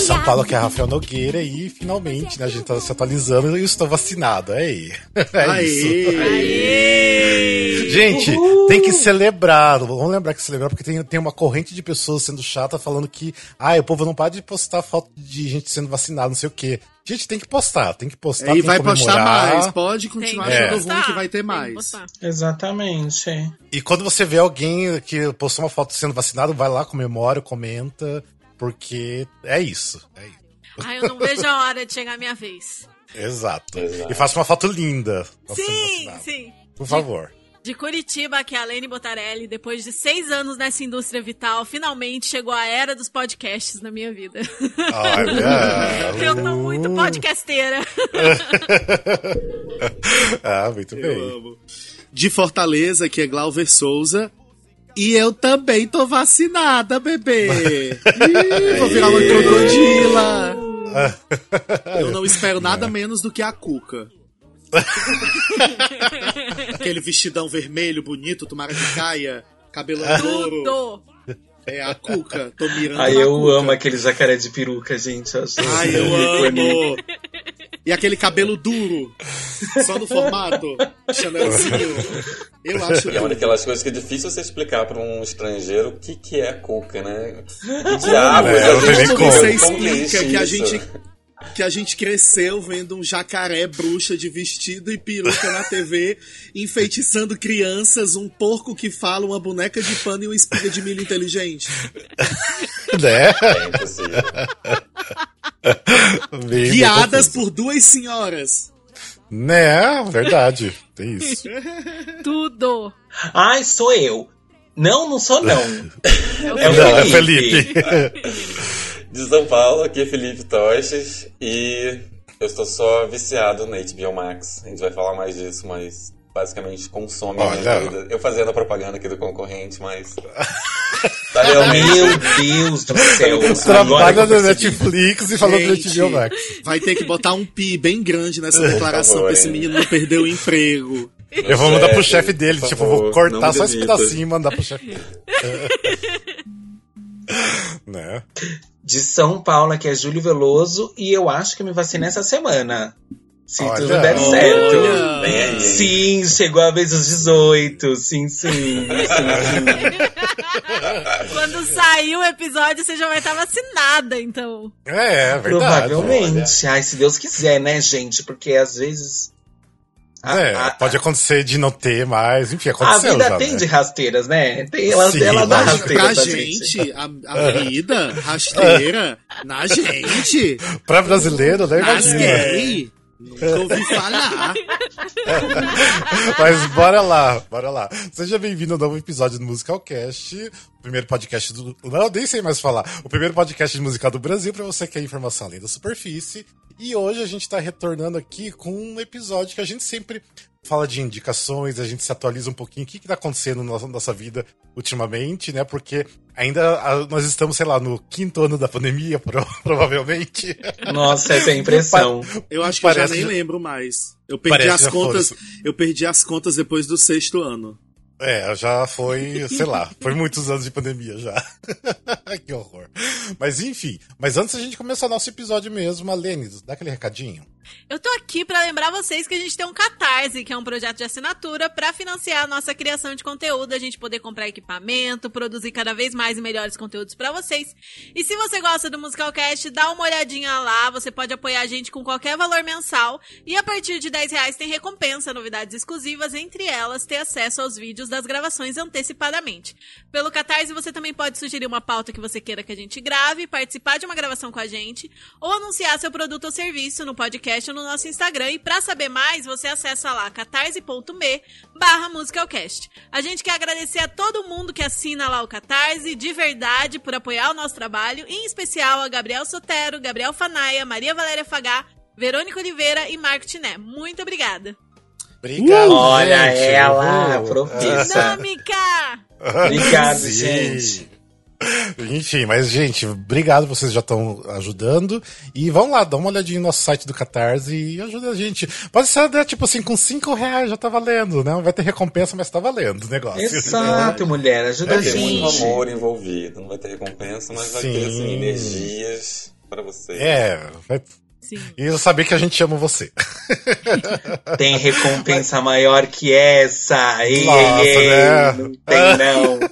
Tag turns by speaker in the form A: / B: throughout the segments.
A: de São Paulo, que é Rafael Nogueira, e finalmente, né, a gente tá se atualizando e eu estou vacinado. Aí. É
B: Aê!
A: isso.
C: Aê!
A: Gente, tem que celebrar. Vamos lembrar que celebrar, porque tem, tem uma corrente de pessoas sendo chata falando que ah, o povo não para de postar foto de gente sendo vacinada, não sei o quê. Gente, tem que postar, tem que postar.
B: É, e
A: tem
B: vai
A: que
B: postar mais. Pode continuar
C: Tem que
B: achando
C: postar,
B: ruim que vai ter mais.
D: Exatamente.
A: E quando você vê alguém que postou uma foto sendo vacinado, vai lá, comemora, comenta, porque é isso. É isso.
C: Ai, eu não vejo a hora de chegar a minha vez.
A: Exato.
E: Exato.
A: E faça uma foto linda.
C: Sim, sim.
A: Por favor.
C: De Curitiba, que é a Lene Botarelli, depois de seis anos nessa indústria vital, finalmente chegou a era dos podcasts na minha vida.
A: Olha.
C: Eu tô muito podcasteira.
A: ah, muito
B: Eu
A: bem.
B: amo. De Fortaleza, que é Glauber Souza. E eu também tô vacinada, bebê. Ih, vou virar uma crocodila. Eu não espero nada menos do que a Cuca. Aquele vestidão vermelho, bonito, tomara que caia. Cabelo louro.
C: Tudo.
B: É a Cuca. Tô mirando
D: Ai, eu
B: Cuca.
D: amo aquele jacaré de peruca, gente.
B: Ai, eu amo. E aquele cabelo duro. Só no formato. Chanelzinho. Eu acho
E: E é uma daquelas coisas que é difícil você explicar pra um estrangeiro o que, que é cuca, né? Que diabos
A: É,
E: a gente-
A: como.
B: Você
E: como que
B: explica que a gente que a gente cresceu vendo um jacaré bruxa de vestido e peruca na TV, enfeitiçando crianças, um porco que fala, uma boneca de pano e uma espiga de milho inteligente.
A: Né?
E: É
B: Guiadas por duas senhoras.
A: Né, verdade. Tem isso.
C: Tudo.
D: Ai, sou eu. Não, não sou não. É o
A: Não, é
D: Felipe.
E: De São Paulo, aqui é Felipe Toches e eu estou só viciado na HBO Max. A gente vai falar mais disso, mas basicamente consome a minha
A: Olha.
E: vida. Eu fazendo a propaganda aqui do concorrente, mas. tá realmente.
D: Meu Deus do céu.
A: Trabalha na. Netflix e falou do HBO Max.
B: Vai ter que botar um pi bem grande nessa declaração
E: favor,
B: pra esse menino não perder o emprego.
A: Eu vou mandar pro chefe dele, tipo, eu
E: favor,
A: vou cortar só esse pedacinho e mandar pro chefe dele. né?
D: De São Paulo, que é Júlio Veloso, e eu acho que eu me vacinei essa semana. Se
A: Olha.
D: tudo der
B: Olha.
D: certo.
E: Aí.
D: Sim, chegou a vez dos 18. Sim, sim. sim, sim.
C: Quando sair o episódio, você já vai estar vacinada, então.
A: É, é verdade.
D: Provavelmente. Ai, se Deus quiser, né, gente? Porque às vezes. A-
A: É,
D: a-
A: pode acontecer de não ter mais, enfim,
D: A
A: aconteceu
D: vida
A: já,
D: tem
A: né?
D: de rasteiras, né? Tem, ela,
A: Sim,
D: ela dá rasteiras
B: Pra gente, a, a vida rasteira na gente.
A: Pra brasileiro, né?
B: Nas
A: Imagina.
B: gay. Nunca ouvi falar.
A: Mas bora lá, bora lá. Seja bem-vindo ao novo episódio do Musicalcast, o primeiro podcast do. Não, eu nem sei mais falar. O primeiro podcast de musical do Brasil pra você que quer informação além da superfície. E hoje a gente tá retornando aqui com um episódio que a gente sempre fala de indicações, a gente se atualiza um pouquinho o que, que tá acontecendo na nossa, vida ultimamente, né? Porque ainda nós estamos, sei lá, no quinto ano da pandemia, pro- provavelmente.
D: Nossa, essa é a impressão.
B: Eu acho que eu já nem
A: já-
B: lembro mais. Eu perdi as contas. Eu perdi as contas depois do sexto ano.
A: É, já foi, sei lá, foi muitos anos de pandemia já. que horror. Mas enfim, mas antes a gente começar nosso episódio mesmo, a Lene, dá aquele recadinho.
C: Eu tô aqui pra lembrar vocês que a gente tem um Catarse, que é um projeto de assinatura pra financiar a nossa criação de conteúdo, a gente poder comprar equipamento, produzir cada vez mais e melhores conteúdos pra vocês. E se você gosta do Musicalcast, dá uma olhadinha lá, você pode apoiar a gente com qualquer valor mensal e a partir de 10 reais tem recompensa, novidades exclusivas, entre elas ter acesso aos vídeos das gravações antecipadamente. Pelo Catarse você também pode sugerir uma pauta que você queira que a gente grave, participar de uma gravação com a gente ou anunciar seu produto ou serviço no podcast ou no nosso Instagram. E pra saber mais, você acessa lá catarse.me barra musicalcast. A gente quer agradecer a todo mundo que assina lá o Catarse, de verdade, por apoiar o nosso trabalho, em especial a Gabriel Sotero, Gabriel Fanaia, Maria Valéria Fagá, Verônica Oliveira e Marco Tiné. Muito obrigada.
A: Obrigado,
D: Olha
A: gente.
D: ela,
A: Uh,
D: profissa.
C: Dinâmica!
D: Obrigado, gente.
A: Enfim, mas, gente, obrigado, vocês já estão ajudando. E vão lá, dá uma olhadinha no nosso site do Catarse e ajuda a gente. Pode ser, né, tipo assim, com 5 reais já tá valendo, né? Não vai ter recompensa, mas tá valendo o negócio.
D: Exato, mulher. Ajuda
A: É
D: a
E: Vai ter muito
D: gente.
E: amor envolvido. Não vai ter recompensa, mas vai
A: Sim.
E: ter assim, energias pra você.
A: É, vai...
C: Sim.
A: E eu saber que a gente ama você.
D: Tem recompensa maior que essa. Ei,
A: Nossa,
D: ei,
A: né?
D: Não tem, não.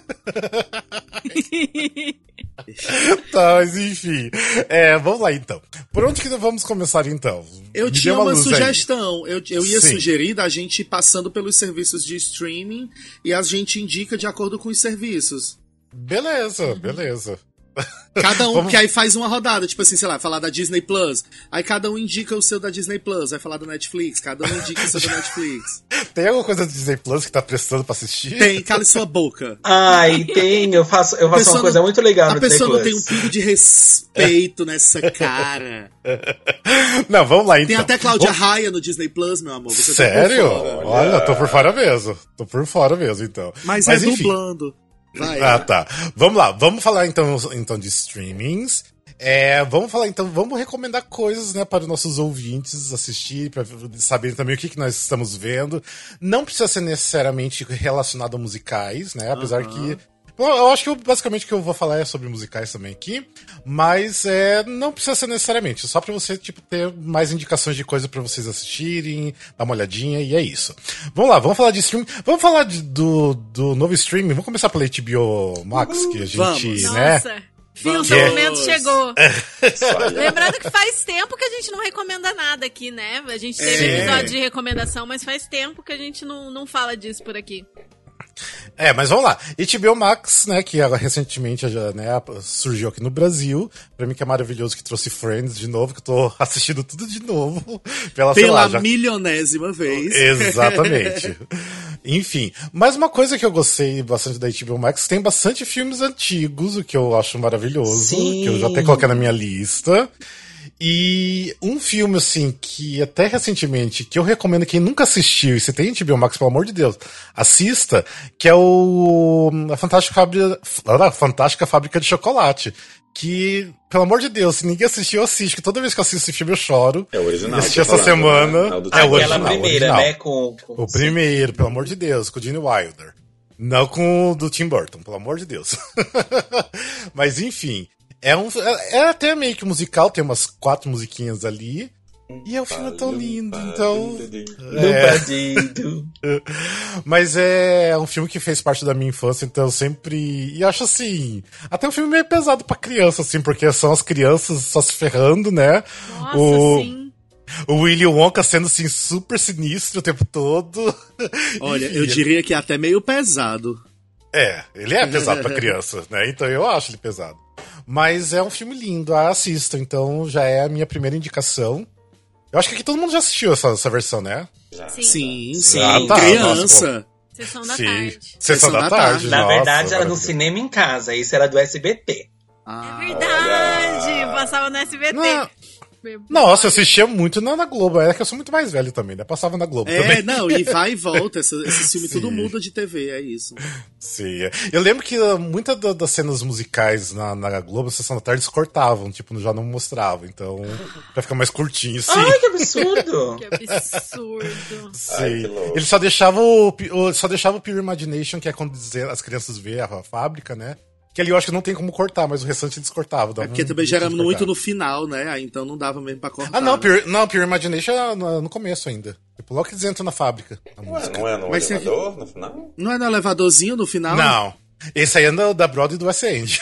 A: tá, mas enfim. É, vamos lá então. Por onde que nós vamos começar então?
B: Eu
A: Me
B: tinha uma
A: aí.
B: sugestão. Eu, eu ia
A: Sim.
B: sugerir da gente ir passando pelos serviços de streaming e a gente indica de acordo com os serviços.
A: Beleza, beleza.
B: Cada um,
A: Vamos-
B: que aí faz uma rodada, tipo assim, sei lá, falar da Disney Plus. Aí cada um indica o seu da Disney Plus, vai falar do Netflix, cada um indica o seu da Netflix.
A: Tem alguma coisa do Disney Plus que tá prestando pra assistir?
B: Tem, cale sua boca.
D: Ai, tem. Eu faço, eu faço uma coisa
B: não-
D: muito legal
B: A
D: no
B: pessoa não
D: Disney
B: tem um
D: Plus.
B: pingo de respeito nessa cara.
A: Não, vamos lá então.
B: Tem até Cláudia
A: Vamos-
B: Raia no Disney Plus, meu amor. Você tá por
A: Sério?
B: fora.
A: Olha, tô por fora mesmo. Tô por fora mesmo, então.
B: Mas, é
A: enfim.
B: dublando. Vai.
A: Ah, tá. Vamos lá, vamos falar então, então de streamings. É, vamos falar então, vamos recomendar coisas, né, para os nossos ouvintes assistir, para saberem também o que, que nós estamos vendo. Não precisa ser necessariamente relacionado a musicais, né, apesar que Bom, eu acho que eu, basicamente o que eu vou falar é sobre musicais também aqui, mas é, não precisa ser necessariamente, só pra você tipo ter mais indicações de coisa pra vocês assistirem, dar uma olhadinha e é isso. Vamos lá, vamos falar de streaming, vamos falar de- do, do novo streaming, vamos começar pela HBO Max que a gente,
B: Vamos.
A: né?
C: Nossa. Sim, o
B: Vamos.
C: seu momento chegou. Lembrando que faz tempo que a gente não recomenda nada aqui, né? A gente teve
B: É.
C: episódio de recomendação, mas faz tempo que a gente não, não fala disso por aqui.
A: É, mas vamos lá. HBO Max, né, que recentemente já, né, surgiu aqui no Brasil. Pra mim que é maravilhoso que trouxe Friends de novo, que eu tô assistindo tudo de novo. Pela,
B: Pela
A: lá, já...
B: milionésima vez.
A: Exatamente. Enfim, mas uma coisa que eu gostei bastante da HBO Max, tem bastante filmes antigos, o que eu acho maravilhoso,
D: Sim.
A: que eu já até coloquei na minha lista. E um filme, assim, que até recentemente, que eu recomendo quem nunca assistiu, e se tem HBO Max, pelo amor de Deus, assista, que é o A Fantástica Fábrica, a Fantástica Fábrica de Chocolate. Que, pelo amor de Deus, se ninguém assistiu, assiste, que toda vez que eu assisto esse filme eu choro.
E: É o original.
A: Assisti
E: tô
A: essa
E: falando,
A: semana.
E: né? É o do
A: É original,
D: primeira,
A: original.
D: né? Com, com-
A: O primeiro, pelo amor de Deus, com o Gene Wilder. Não com o do Tim Burton, pelo amor de Deus. Mas enfim, é um é, é até meio que musical, tem umas quatro musiquinhas ali. E é um filme tão lindo, então.
D: Do
A: É. Mas é um filme que fez parte da minha infância, então eu sempre. E acho assim. Até um filme meio pesado pra criança, assim, porque são as crianças só se ferrando, né?
C: Nossa,
A: o,
C: sim.
A: o Willy Wonka sendo assim super sinistro o tempo todo.
B: Olha, eu
A: E-
B: diria que é até meio pesado.
A: É, ele é pesado pra criança, né? Então eu acho ele pesado. Mas é um filme lindo, ah, assista. Então já é a minha primeira indicação. Eu acho que aqui todo mundo já assistiu essa, essa versão, né?
C: Sim.
B: Sim, sim.
A: Ah, tá.
B: Criança.
C: Sessão da
A: Sim.
C: tarde.
A: Sessão da,
B: da
A: tarde.
B: tarde.
D: Na
A: nossa,
D: verdade, era no cinema em casa. Isso era do SBT.
B: Ah,
C: É verdade! Passava no SBT.
A: Não. Nossa, eu assistia muito na, na Globo. É que eu sou muito mais velho também, né? Passava na Globo
B: É,
A: também.
B: não, e vai e volta. Esse, esse filme tudo
A: Sim.
B: muda de TV, é isso.
A: Sim. é. Eu lembro que uh, muitas da- das cenas musicais na, na Globo, Sessão da Tarde, eles cortavam, tipo, já não mostravam. Então, pra ficar mais curtinho, sim.
D: Ai, que absurdo!
C: Que absurdo.
E: Ai,
A: Sim.
E: que louco.
A: Ele só deixava o, o- só deixava o Pure Imagination, que é quando dizer- as crianças vê a, fábrica, né? Que ali eu acho que não tem como cortar, mas o restante eles cortavam.
B: É porque
A: um
B: também gera
A: de
B: muito no final, né? Aí então não dava mesmo pra cortar.
A: Ah, não, Pure, não, Pure Imagination é no, no começo ainda. Tipo, logo que eles entram na fábrica. a
E: Ué, não é no
B: Mas
E: elevador no final?
B: Não é no elevadorzinho no final?
A: Não. Esse aí é da, da Broadway do West End.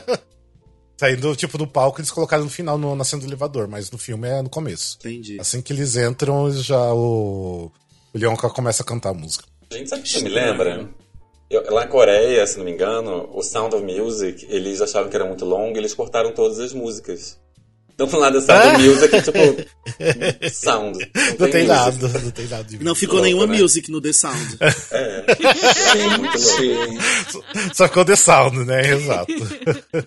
A: Saindo, tipo, do palco, eles colocaram no final, no, na cena do elevador, mas no filme é no começo.
B: Entendi.
A: Assim que eles entram, já o, o Leonca começa a cantar a música.
E: Gente, sabe o que me lembra? Eu- lá na Coreia, se não me engano, o Sound of Music, eles achavam que era muito longo e eles cortaram todas as músicas. Então, pro lado da Sound of Music, é tipo. sound.
A: Não tem
E: música.
A: nada, não tem nada de
B: Não ficou
E: Louco,
B: nenhuma
E: né?
B: music no The Sound.
D: Gente,
A: Só ficou The Sound, né? Exato.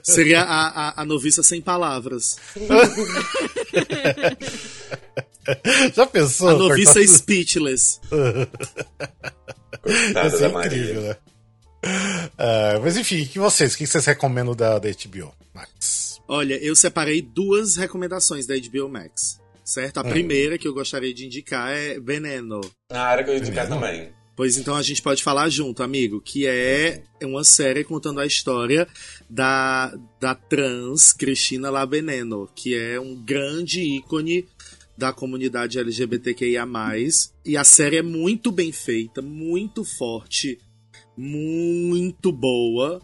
B: Seria a, a, a noviça sem palavras.
A: Já pensou?
B: A noviça
A: cortar tudo?
B: speechless.
E: Da Maria.
A: incrível, né? Ah, mas enfim, que vocês? O que vocês recomendam da, da HBO Max?
B: Olha, eu separei duas recomendações da HBO Max. Certo? A
A: Hum.
B: primeira que eu gostaria de indicar é Veneno.
E: Ah, era que eu ia indicar também.
B: Pois então a gente pode falar junto, amigo, que é uma série contando a história da, da trans Cristina Labeneno, que é um grande ícone da comunidade LGBTQIA+. E a série é muito bem feita, muito forte, muito boa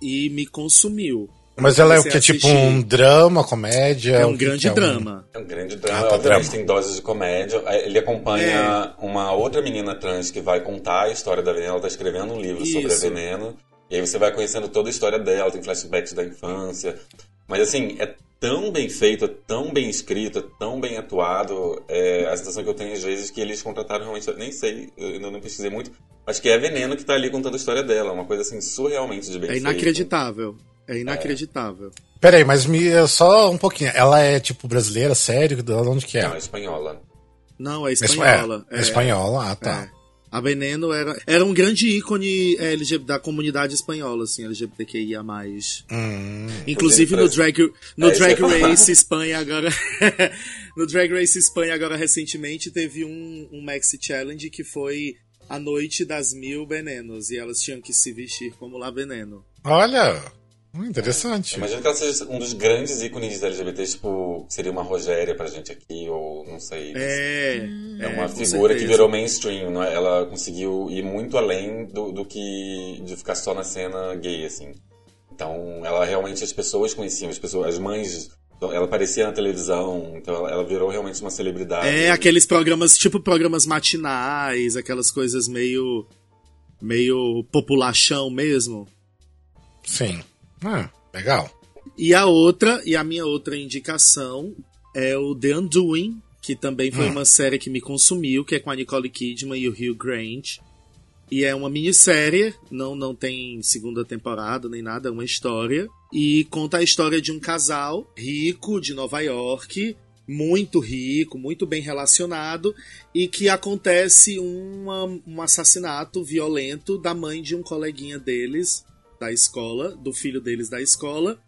B: e me consumiu.
A: Mas ela é o que? Tipo um drama, comédia?
B: É um grande é um... drama.
E: É um grande drama. Ah, tá Obviamente drama. tem doses de comédia. Ele acompanha é. uma outra menina trans que vai contar a história da Veneno. Ela tá escrevendo um livro Isso. sobre a Veneno. E aí você vai conhecendo toda a história dela, tem flashbacks da infância. Mas assim, é tão bem feito, é tão bem escrito, é tão bem atuado. É, a sensação que eu tenho às vezes é que eles contrataram realmente, nem sei, eu ainda não pesquisei muito, mas que é Veneno que tá ali contando a história dela. Uma coisa assim, surrealmente de bem
B: É inacreditável. É inacreditável. É.
A: Peraí, mas me só um pouquinho. Ela é tipo brasileira, sério? De onde que é?
E: Não, é espanhola.
B: Não, é espanhola.
A: É, é, é espanhola, ah tá.
B: É. A Veneno era, era um grande ícone é, LGBT, da comunidade espanhola, assim, LGBTQIA+. Hum, Inclusive no Drag, no é, Drag Race Espanha agora... no Drag Race Espanha agora recentemente teve um, um Maxi Challenge que foi a noite das mil venenos. E elas tinham que se vestir como La Veneno.
A: Olha! Hum, interessante.
E: É, imagino que ela seja um dos grandes ícones LGBT, tipo, seria uma Rogéria pra gente aqui, ou não sei.
B: É.
E: É uma é, figura que virou mainstream, não é? Ela conseguiu ir muito além do, do que de ficar só na cena gay, assim. Então, ela realmente, as pessoas conheciam, as pessoas, as mães ela aparecia na televisão, então ela, ela, virou realmente uma celebridade.
B: É, aqueles programas, tipo programas matinais, aquelas coisas meio. meio populachão mesmo.
A: Sim. Ah, legal.
B: E a outra, e a minha outra indicação é o The Undoing, que também foi hum. uma série que me consumiu, que é com a Nicole Kidman e o Hugh Grant. E é uma minissérie, não, não tem segunda temporada nem nada, é uma história. E conta a história de um casal rico de Nova York, muito rico, muito bem relacionado, e que acontece uma, um assassinato violento da mãe de um coleguinha deles, da escola, do filho deles da escola,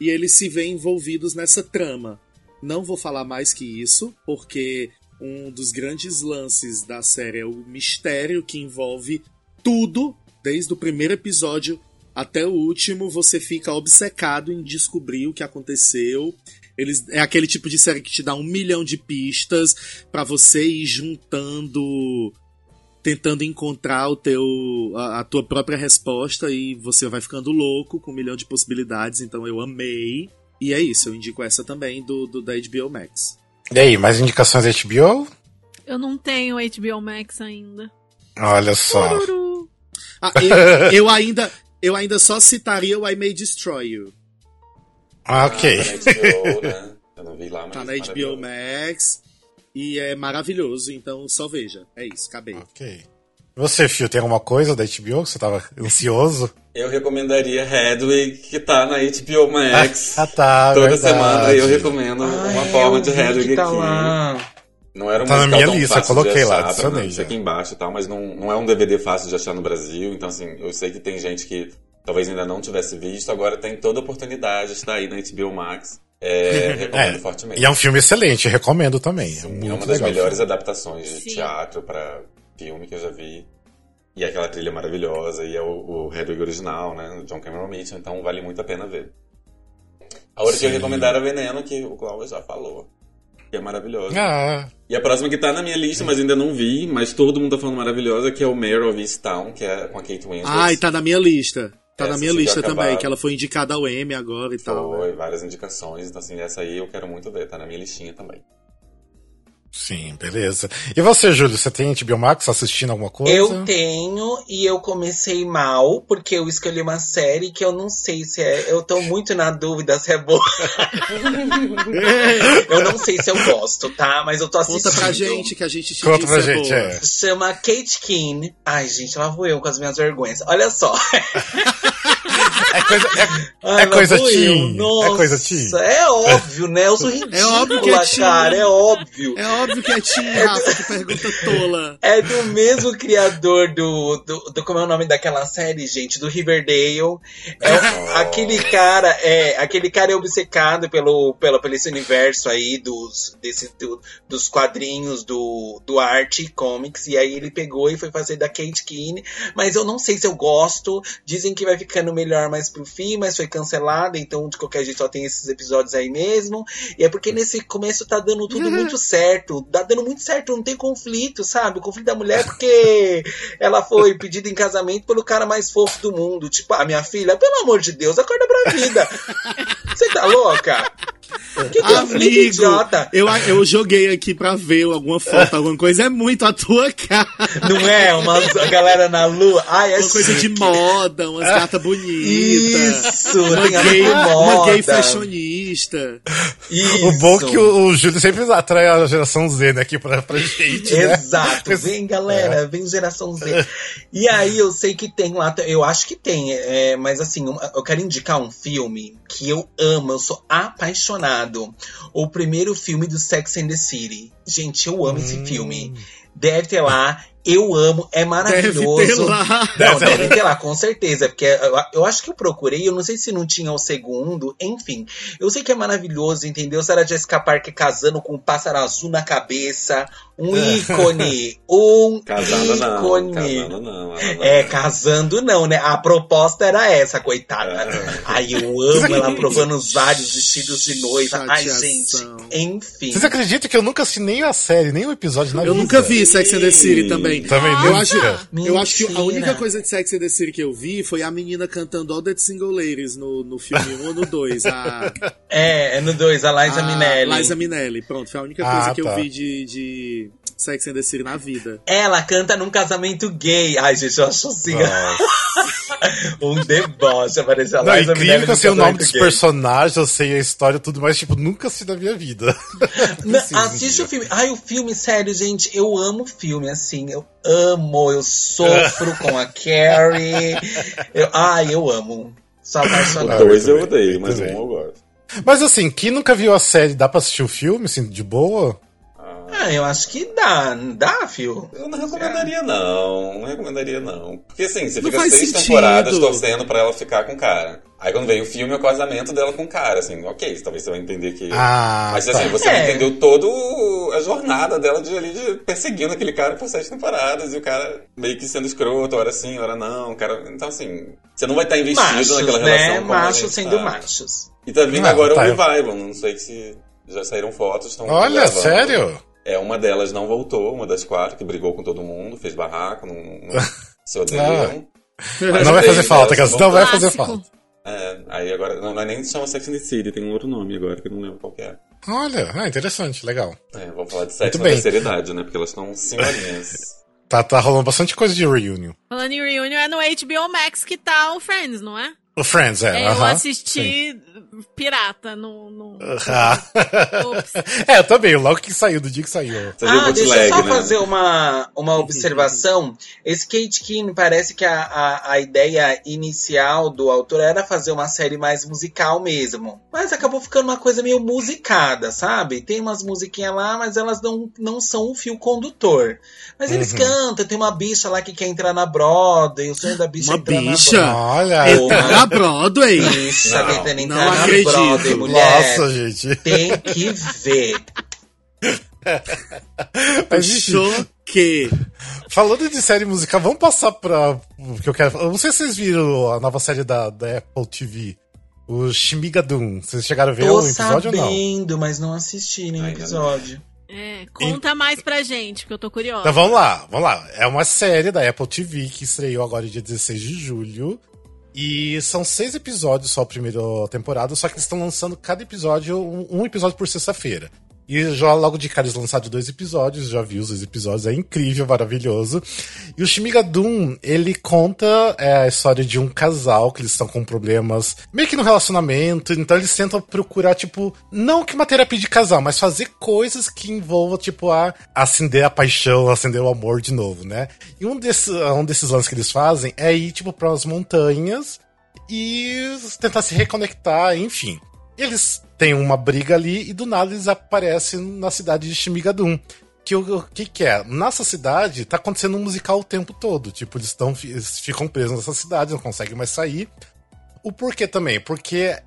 B: e eles se veem envolvidos nessa trama. Não vou falar mais que isso, porque um dos grandes lances da série é o mistério que envolve tudo, desde o primeiro episódio até o último, você fica obcecado em descobrir o que aconteceu. Eles, é aquele tipo de série que te dá um milhão de pistas para você ir juntando tentando encontrar o teu a, a, tua própria resposta e você vai ficando louco com um milhão de possibilidades. Então eu amei. E é isso, eu indico essa também do, do da HBO Max.
A: E aí, mais indicações da HBO?
C: Eu não tenho HBO Max ainda.
A: Olha só.
B: Ah, eu, eu, ainda eu ainda só citaria o I May Destroy You.
A: Ah, ok.
E: Ah, tá na HBO, né? Eu não vi lá, mas
B: tá na HBO Max. E é maravilhoso, então só veja. É isso, acabei.
A: Ok. Você, Fio, tem alguma coisa da HBO que você tava ansioso?
E: Eu recomendaria Hedwig, que tá na HBO Max.
A: ah, tá.
E: Toda
A: verdade.
E: semana eu recomendo Ai, uma forma de Hedwig tá aqui. Lá. Não era um
A: tá na minha lista, coloquei lá,
E: adicionei. Já. Aqui embaixo e tal, mas não, não é um DVD fácil de achar no Brasil. Então, assim, eu sei que tem gente que talvez ainda não tivesse visto, agora tem toda a oportunidade, está aí na HBO Max. É, recomendo é, fortemente.
A: E é um filme excelente, recomendo também.
E: Sim, é, é uma das melhores filme. adaptações de Sim. teatro para filme que eu já vi. E aquela trilha maravilhosa, e é o, o Hedwig original, né? John Cameron Mitchell, então vale muito a pena ver. A outra que eu recomendar era Veneno, que o Cláudio já falou. Que é maravilhosa.
A: Ah.
E: E a próxima que tá na minha lista, mas ainda não vi, mas todo mundo tá falando maravilhosa, que é o Mayor of Easttown, que é com a Kate Winslet.
B: Ah, e tá na minha lista. Tá essa na minha lista também, que ela foi indicada ao Emmy agora e
E: foi,
B: tal.
E: Foi, né? várias indicações. Então, assim, essa aí eu quero muito ver, tá na minha listinha também.
A: Sim, beleza. E você, Júlio, você tem HBO Max assistindo alguma coisa?
D: Eu tenho e eu comecei mal, porque eu escolhi uma série que eu não sei se é. Eu tô muito na dúvida se é boa. eu não sei se eu gosto, tá? Mas eu tô assistindo.
B: Conta pra gente que a gente te
A: Conta pra é gente, é.
D: Chama Kate Keane. Ai, gente, lá vou eu com as minhas vergonhas. Olha só.
A: É coisa, é,
D: Ai,
A: é
D: lá
A: coisa teen.
D: Nossa,
A: É coisa teen.
D: É óbvio, né? Eu sou ridícula,
B: óbvio que é teen.
D: cara. É óbvio.
B: É óbvio que é Tim, Rafa, que pergunta tola.
D: É do mesmo criador do, do, do- Como é o nome daquela série, gente? Do Riverdale. É o- aquele cara. É, aquele cara é obcecado pelo, pelo, pelo esse universo aí dos, desse, do- dos quadrinhos do, do Arte Comics. E aí ele pegou e foi fazer da Kate Keane. Mas eu não sei se eu gosto. Dizem que vai ficando melhor mais pro fim, mas foi cancelado. Então, de qualquer jeito, só tem esses episódios aí mesmo. E é porque nesse começo tá dando tudo muito certo. Tá dando muito certo, não tem conflito, sabe? O conflito da mulher é porque ela foi pedida em casamento pelo cara mais fofo do mundo. Tipo, ah, minha filha, pelo amor de Deus, acorda pra vida. Você tá louca? Que conflito
B: Amigo,
D: idiota.
B: eu, eu joguei aqui pra ver alguma foto, alguma coisa. É muito a tua cara.
D: Não é? Uma a galera na lua. Ai, é
B: Uma coisa de
D: chique.
B: moda, umas gatas bonitas.
D: Isso,
B: Uma gay,
D: com
B: uma gay
D: moda.
B: fashionista.
D: Isso.
A: O bom é que o, o Júlio sempre atrai a geração Z, né, aqui pra, pra gente, né?
D: Exato, vem galera, vem geração Z. E aí eu sei que tem lá, eu acho que tem, é, mas assim, eu quero indicar um filme que eu amo, eu sou O primeiro filme do Sex and the City. Gente, eu amo esse filme. Deve ter lá, eu amo, é maravilhoso.
B: Deve ter lá.
D: Não, deve ter lá, com certeza. Porque eu, eu acho que eu procurei, eu não sei se não tinha o segundo, enfim. Eu sei que é maravilhoso, entendeu? Sarah Jessica Parker casando com um pássaro azul na cabeça. Um ícone. Um
E: Casando não.
D: ícone.
E: Casando não. ela não.
D: É, casando não, né? A proposta era essa, coitada.
E: É.
D: Ai, eu amo ela provando os vários vestidos de noiva. Ai, gente, enfim.
A: Vocês acreditam que eu nunca assisti nem a série, nem o episódio na
B: Eu
A: vida?
B: nunca vi Sex and the City também.
A: Também
B: Eu
A: nunca?
B: acho, eu acho que a única coisa de Sex and the City que eu vi foi a menina cantando All That Single Ladies no, no filme 1 ou no 2. A,
D: É, é no 2, a Liza
B: a
D: Minelli.
B: Liza Minelli. Pronto, foi a única
A: Ah,
B: coisa que
A: tá.
B: eu vi de, de Sex and the City na vida.
D: Ela canta num casamento gay. Ai, gente, eu acho assim. Um deboche. Apareceu a
A: Não, incrível sei o nome dos
D: gay.
A: personagens, eu sei a história e tudo mais, tipo, nunca assisti na minha vida.
D: Não, assiste o filme. Ai, o filme, sério, gente, eu amo filme, assim, eu amo, eu sofro com a Carrie. Eu, ai, eu amo. Sou
E: O
D: apaixonada.
E: dois eu odeio, mas um eu gosto.
A: Mas assim, quem nunca viu a série, dá pra assistir o filme, assim, de boa?
D: Ah, eu acho que dá, dá, fio.
E: Eu não recomendaria, não. Não recomendaria, não. Porque assim, você
B: Não
E: fica seis
B: sentido.
E: temporadas torcendo pra ela ficar com o cara. Aí quando vem o filme, é o casamento dela com o cara, assim, ok, talvez você vai entender que.
A: Ah,
E: Mas
A: tá.
E: assim, você
D: É.
E: entendeu toda a jornada dela de, ali, de perseguindo aquele cara por sete temporadas e o cara meio que sendo escroto, hora sim, hora não. o Cara... Então, assim, você não vai estar investido
D: Machos,
E: naquela
D: né?
E: relação. a
D: Machos sendo
E: tá.
D: machos.
E: E tá vindo
A: Não,
E: agora
A: tá.
E: um revival, não sei se já saíram fotos. Estão
A: Olha,
E: gravando.
A: sério?
E: É, uma delas não voltou, uma das quatro que brigou com todo mundo, fez barraco, não, não se odeiam. Mas
A: não vai fazer falta, Gas, não vai fazer falta.
E: É, aí agora, não, não é nem se chama Sex and the City, tem um outro nome agora que eu não lembro qual que é.
A: Olha, ah, interessante, legal.
E: É, vamos falar de sexo na terceira idade, né? Porque elas estão senhorinhas.
A: Tá, tá rolando bastante coisa de reunion.
C: Falando em reunion, é no HBO Max que tá o Friends, não é?
A: O Friends, é.
C: É, eu
A: aham, sim.
C: assisti pirata no. no...
A: Ah.
C: Ops.
A: é, eu também, logo que saiu, do dia que saiu.
E: O
D: Ah, deixa eu
E: bootleg,
D: só
E: né?
D: fazer uma, uma observação. Esse Kate Keane parece que a, a, a ideia inicial do autor era fazer uma série mais musical mesmo. Mas acabou ficando uma coisa meio musicada, sabe? Tem umas musiquinhas lá, mas elas não, não são o fio condutor. Mas eles
A: Uhum.
D: cantam, tem uma bicha lá que quer entrar na Broadway, o sonho da bicha é
B: Uma
D: entrar
B: bicha?
D: na
A: Olha.
B: Na Broadway.
D: Bicha
E: Não,
D: tentando
B: não
D: entrar na
B: acredito.
D: Broadway, mulher.
A: Nossa, gente.
D: Tem que ver.
A: Mas,
B: Choque.
A: falando de série musical, vamos passar pra. o que eu quero. Eu não sei se vocês viram a nova série da, da Apple TV. O Shimigadun. Vocês chegaram a ver
D: Tô
A: o episódio ou não?
D: sabendo, mas não assisti nenhum
E: Ainda não.
D: episódio.
C: É, conta mais pra gente, que eu tô curiosa.
A: Então vamos lá, vamos lá. É uma série da Apple TV que estreou agora dia 16 de julho. E são seis episódios só a primeira temporada, só que eles estão lançando cada episódio, um, um episódio por sexta-feira. E já logo de cara eles lançaram dois episódios, já vi os dois episódios, é incrível, maravilhoso. E o Shimigadun, ele conta é, a história de um casal que eles estão com problemas meio que no relacionamento, então eles tentam procurar, tipo, não que uma terapia de casal, mas fazer coisas que envolvam, tipo, a acender a paixão, acender o amor de novo, né? E um, desse, um desses lances que eles fazem é ir, tipo, para as montanhas e tentar se reconectar, enfim. Eles têm uma briga ali e do nada eles aparecem na cidade de Shimigadum. Que o que, que é? Nessa cidade tá acontecendo um musical o tempo todo. Tipo, eles, tão, eles ficam presos nessa cidade, não conseguem mais sair. O porquê também? Porque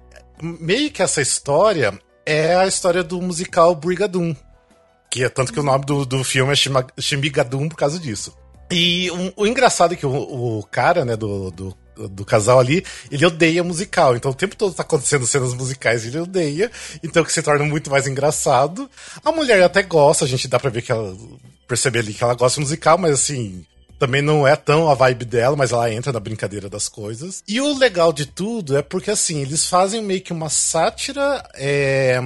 A: meio que essa história é a história do musical Brigadoon. Que é tanto que o nome do, do filme é Shimigadum por causa disso. E o, o engraçado é que o, o cara, né, do, do do casal ali, ele odeia musical. Então o tempo todo tá acontecendo cenas musicais ele odeia. Então que se torna muito mais engraçado. A mulher até gosta, a gente dá pra ver que ela. perceber ali que ela gosta de musical, mas assim. Também não é tão a vibe dela, mas ela entra na brincadeira das coisas. E o legal de tudo é porque, assim, eles fazem meio que uma sátira é,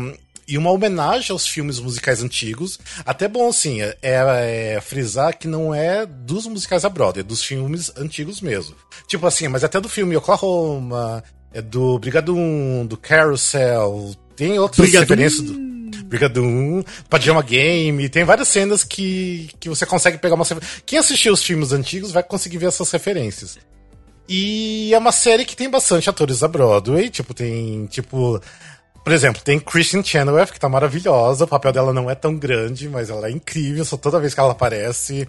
A: e uma homenagem aos filmes musicais antigos. Até bom, assim, é, é, frisar que não é dos musicais da Broadway, é dos filmes antigos mesmo. Tipo assim, mas até do filme Oklahoma, é do Brigadoon, do Carousel, tem outras Brigadoon. referências do. Brigadoon, Pajama Game, tem várias cenas que, que você consegue pegar uma. Quem assistiu os filmes antigos vai conseguir ver essas referências. E é uma série que tem bastante atores da Broadway, tipo, tem, tipo, por exemplo, tem Christian Chenoweth, que tá maravilhosa. O papel dela não é tão grande, mas ela é incrível, só toda vez que ela aparece.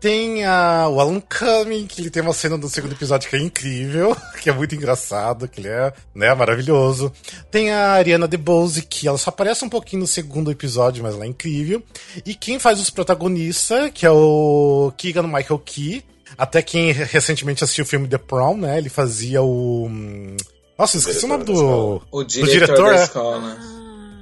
A: Tem a, o Alan Cumming, que ele tem uma cena do segundo episódio que é incrível, que é muito engraçado, que ele é né, maravilhoso. Tem a Ariana DeBose, que ela só aparece um pouquinho no segundo episódio, mas ela é incrível. E quem faz os protagonistas, que é o Keegan Michael Key. Até quem recentemente assistiu o filme The Prom, né? Ele fazia o. Nossa, esqueci o nome do.
D: O diretor, do diretor da
A: é.
D: escola.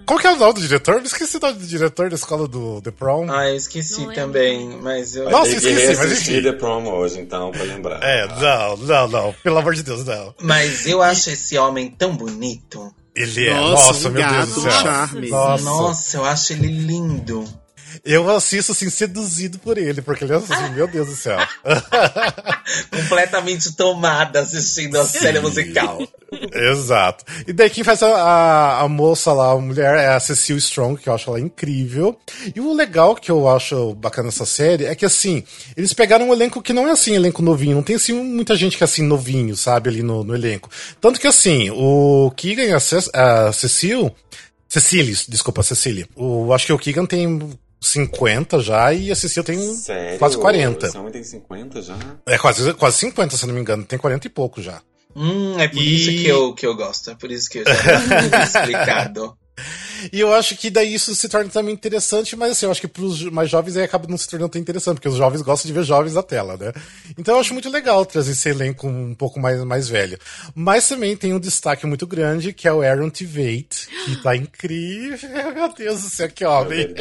A: Qual que é o nome do diretor? Eu esqueci o nome do diretor da escola do The Prom.
D: Ah, eu esqueci não também, mas eu.
E: Nossa, esqueci, mas enfim. The Prom hoje, então, pra lembrar.
A: É, não, não, não. Pelo amor de Deus, não.
D: Mas eu acho esse homem tão bonito.
A: Ele é, nossa, nossa um meu
B: gato,
A: Deus do céu.
B: charme.
D: Nossa. nossa, eu acho ele lindo.
A: Eu assisto assim, seduzido por ele, porque ele é assim, meu Deus do céu.
D: Completamente tomada assistindo a série musical.
A: Exato. E daí quem faz a, a, a, moça lá, a mulher, é a Cecile Strong, que eu acho ela incrível. E o legal que eu acho bacana nessa série é que assim, eles pegaram um elenco que não é assim, elenco novinho. Não tem assim muita gente que é assim, novinho, sabe, ali no, no elenco. Tanto que assim, o Keegan e a, a Cecile. Cecília, desculpa, Cecília. O, acho que o Keegan tem 50 já e a Cecil tem
E: Sério?
A: quase 40.
E: Esse homem tem 50 já?
A: É, quase, quase 50, se não me engano. Tem 40 e pouco já.
D: Hum, é por e... isso que eu, que eu gosto. É por isso que eu já explicado.
A: E eu acho que daí isso se torna também interessante, mas assim, eu acho que pros mais jovens aí acaba não se tornando tão interessante, porque os jovens gostam de ver jovens na tela, né? Então eu acho muito legal trazer esse elenco um pouco mais, mais velho. Mas também tem um destaque muito grande, que é o Aaron Tveit, que tá incrível. Meu Deus do céu, que homem.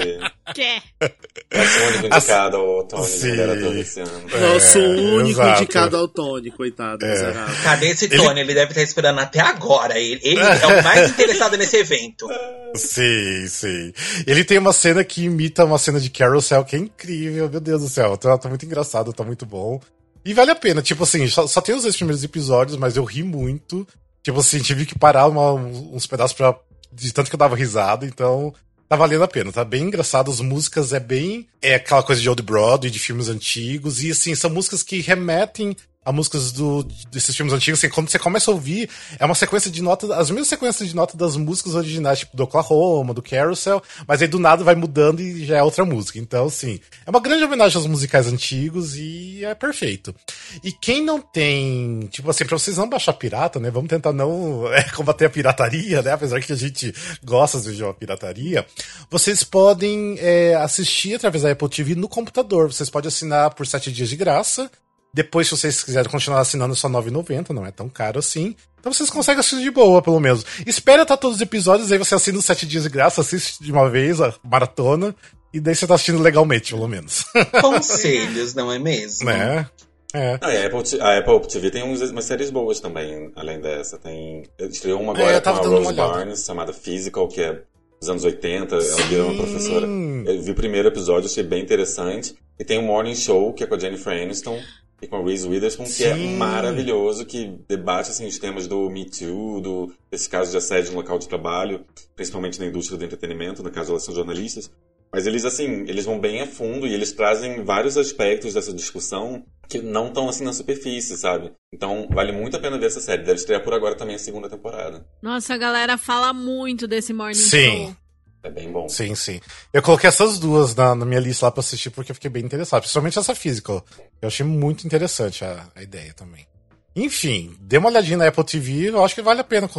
C: Que? É
E: o único indicado ao Tony, Sim. ano.
B: É, Nosso único exato. indicado ao Tony, coitado. É.
D: Cadê esse Tony? Ele... ele deve estar esperando até agora. Ele, ele é o mais interessado nesse evento.
A: Sim, sim. Ele tem uma cena que imita uma cena de Carousel que é incrível, meu Deus do céu. Tá, tá muito engraçado, tá muito bom. E vale a pena, tipo assim, só, só tem os dois primeiros episódios, mas eu ri muito. Tipo assim, tive que parar uma, uns pedaços pra. De tanto que eu dava risada, então tá valendo a pena, tá bem engraçado. As músicas é bem. É aquela coisa de Old Broadway, de filmes antigos, e assim, são músicas que remetem a músicas do, desses filmes antigos, assim, quando você começa a ouvir, é uma sequência de notas, as mesmas sequências de notas das músicas originais, tipo do Oklahoma, do Carousel, mas aí do nada vai mudando e já é outra música. Então, assim, é uma grande homenagem aos musicais antigos e é perfeito. E quem não tem, tipo assim, pra vocês não baixar pirata, né, vamos tentar não é, combater a pirataria, né, apesar que a gente gosta de uma pirataria, vocês podem é, assistir através da Apple TV no computador. Vocês podem assinar por sete dias de graça, depois, se vocês quiserem continuar assinando, é só R$ 9,90, não é tão caro assim. Então vocês conseguem assistir de boa, pelo menos. Espera estar todos os episódios, aí você assina os 7 dias de graça, assiste de uma vez a maratona, e daí você tá assistindo legalmente, pelo menos.
D: Conselhos, não é mesmo?
A: É.
E: É. Ah, a, Apple, a Apple TV tem uns, umas séries boas também, além dessa. Tem, estreou uma agora é, com a Rose Barnes, chamada Physical, que é dos anos 80, ela vira uma professora. Eu vi o primeiro episódio, achei bem interessante. E tem o Morning Show, que é com a Jennifer Aniston, com a Reese Witherspoon, Sim. que é maravilhoso, que debate assim, os temas do Me Too, do, desse caso de assédio no local de trabalho, principalmente na indústria do entretenimento, no caso elas são jornalistas. Mas eles, assim, eles vão bem a fundo e eles trazem vários aspectos dessa discussão que não estão assim na superfície, sabe? Então vale muito a pena ver essa série. Deve estrear por agora também a segunda temporada.
C: Nossa, a galera fala muito desse Morning
A: Sim.
C: Show.
E: É bem bom.
A: Sim, sim. Eu coloquei essas duas na, na minha lista lá pra assistir porque eu fiquei bem interessado. Principalmente essa física. Eu achei muito interessante a, a ideia também. Enfim, dê uma olhadinha na Apple TV. Eu acho que vale a pena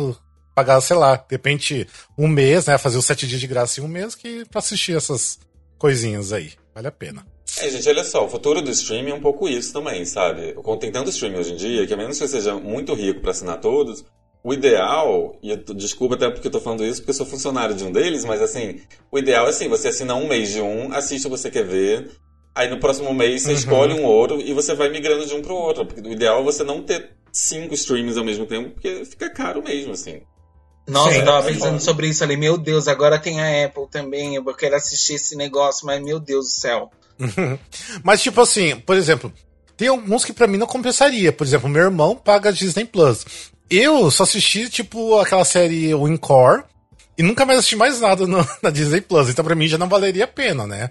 A: pagar, sei lá, de repente um mês, né? Fazer os sete dias de graça em um mês que pra assistir essas coisinhas aí. Vale a pena.
E: É, gente, olha só, o futuro do streaming é um pouco isso também, sabe? Tem tanto streaming hoje em dia que, a menos que você seja muito rico pra assinar todos, o ideal, e eu, desculpa até porque eu tô falando isso, porque eu sou funcionário de um deles, mas assim, o ideal é assim, você assina um mês de um, assiste o que você quer ver, aí no próximo mês você
A: Uhum.
E: escolhe um outro e você vai migrando de um pro outro, porque o ideal é você não ter cinco streams ao mesmo tempo, porque fica caro mesmo, assim.
D: Nossa,
A: Sim.
D: eu tava pensando sobre isso ali. Meu Deus, agora tem a Apple também. Eu quero assistir esse negócio, mas meu Deus do céu.
A: Mas, tipo assim, por exemplo, tem alguns que pra mim não compensaria. Por exemplo, meu irmão paga Disney Plus. Eu só assisti, tipo, aquela série Wincore e nunca mais assisti mais nada no- na Disney Plus. Então, pra mim, já não valeria a pena, né?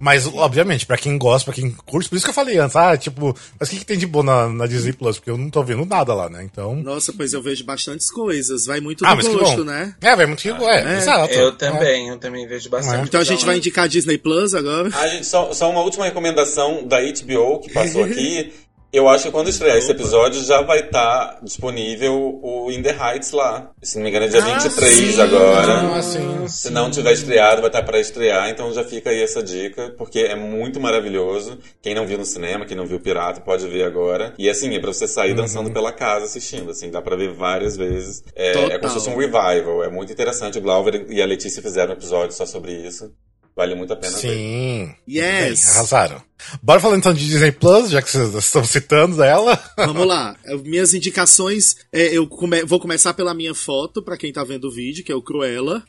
A: Mas, obviamente, pra quem gosta, pra quem curte, por isso que eu falei antes, ah, tipo, mas o que, que tem de bom na, na Disney Plus? Porque eu não tô vendo nada lá, né? Então.
B: Nossa, pois eu vejo bastantes coisas. Vai muito
A: Ah,
B: do
A: mas que
B: gosto,
A: bom.
B: né?
A: É, vai muito. É,
B: é.
A: exato.
D: Eu
A: É.
D: também, eu também vejo bastante.
B: Então a gente vai indicar Disney Plus agora.
E: Ah, gente, só, só uma última recomendação da HBO que passou aqui. Eu acho que quando estrear esse episódio já vai estar disponível o In The Heights lá. Se não me engano é dia 23
A: sim.
E: agora.
A: Ah, sim.
E: Se não tiver estreado, vai estar para estrear, então já fica aí essa dica, porque é muito maravilhoso. Quem não viu no cinema, quem não viu Pirata, pode ver agora. E assim, é pra você sair dançando pela casa assistindo, assim, dá pra ver várias vezes. É, é como se fosse um revival, é muito interessante. O Glauber e a Letícia fizeram um episódio só sobre isso. Vale muito a pena ver.
A: Sim.
B: Yes.
A: Bem, arrasaram. Bora falar então de Disney Plus, já que vocês estão citando ela.
B: Vamos lá. Minhas indicações, é, eu come- vou começar pela minha foto, pra quem tá vendo o vídeo, que é o Cruella.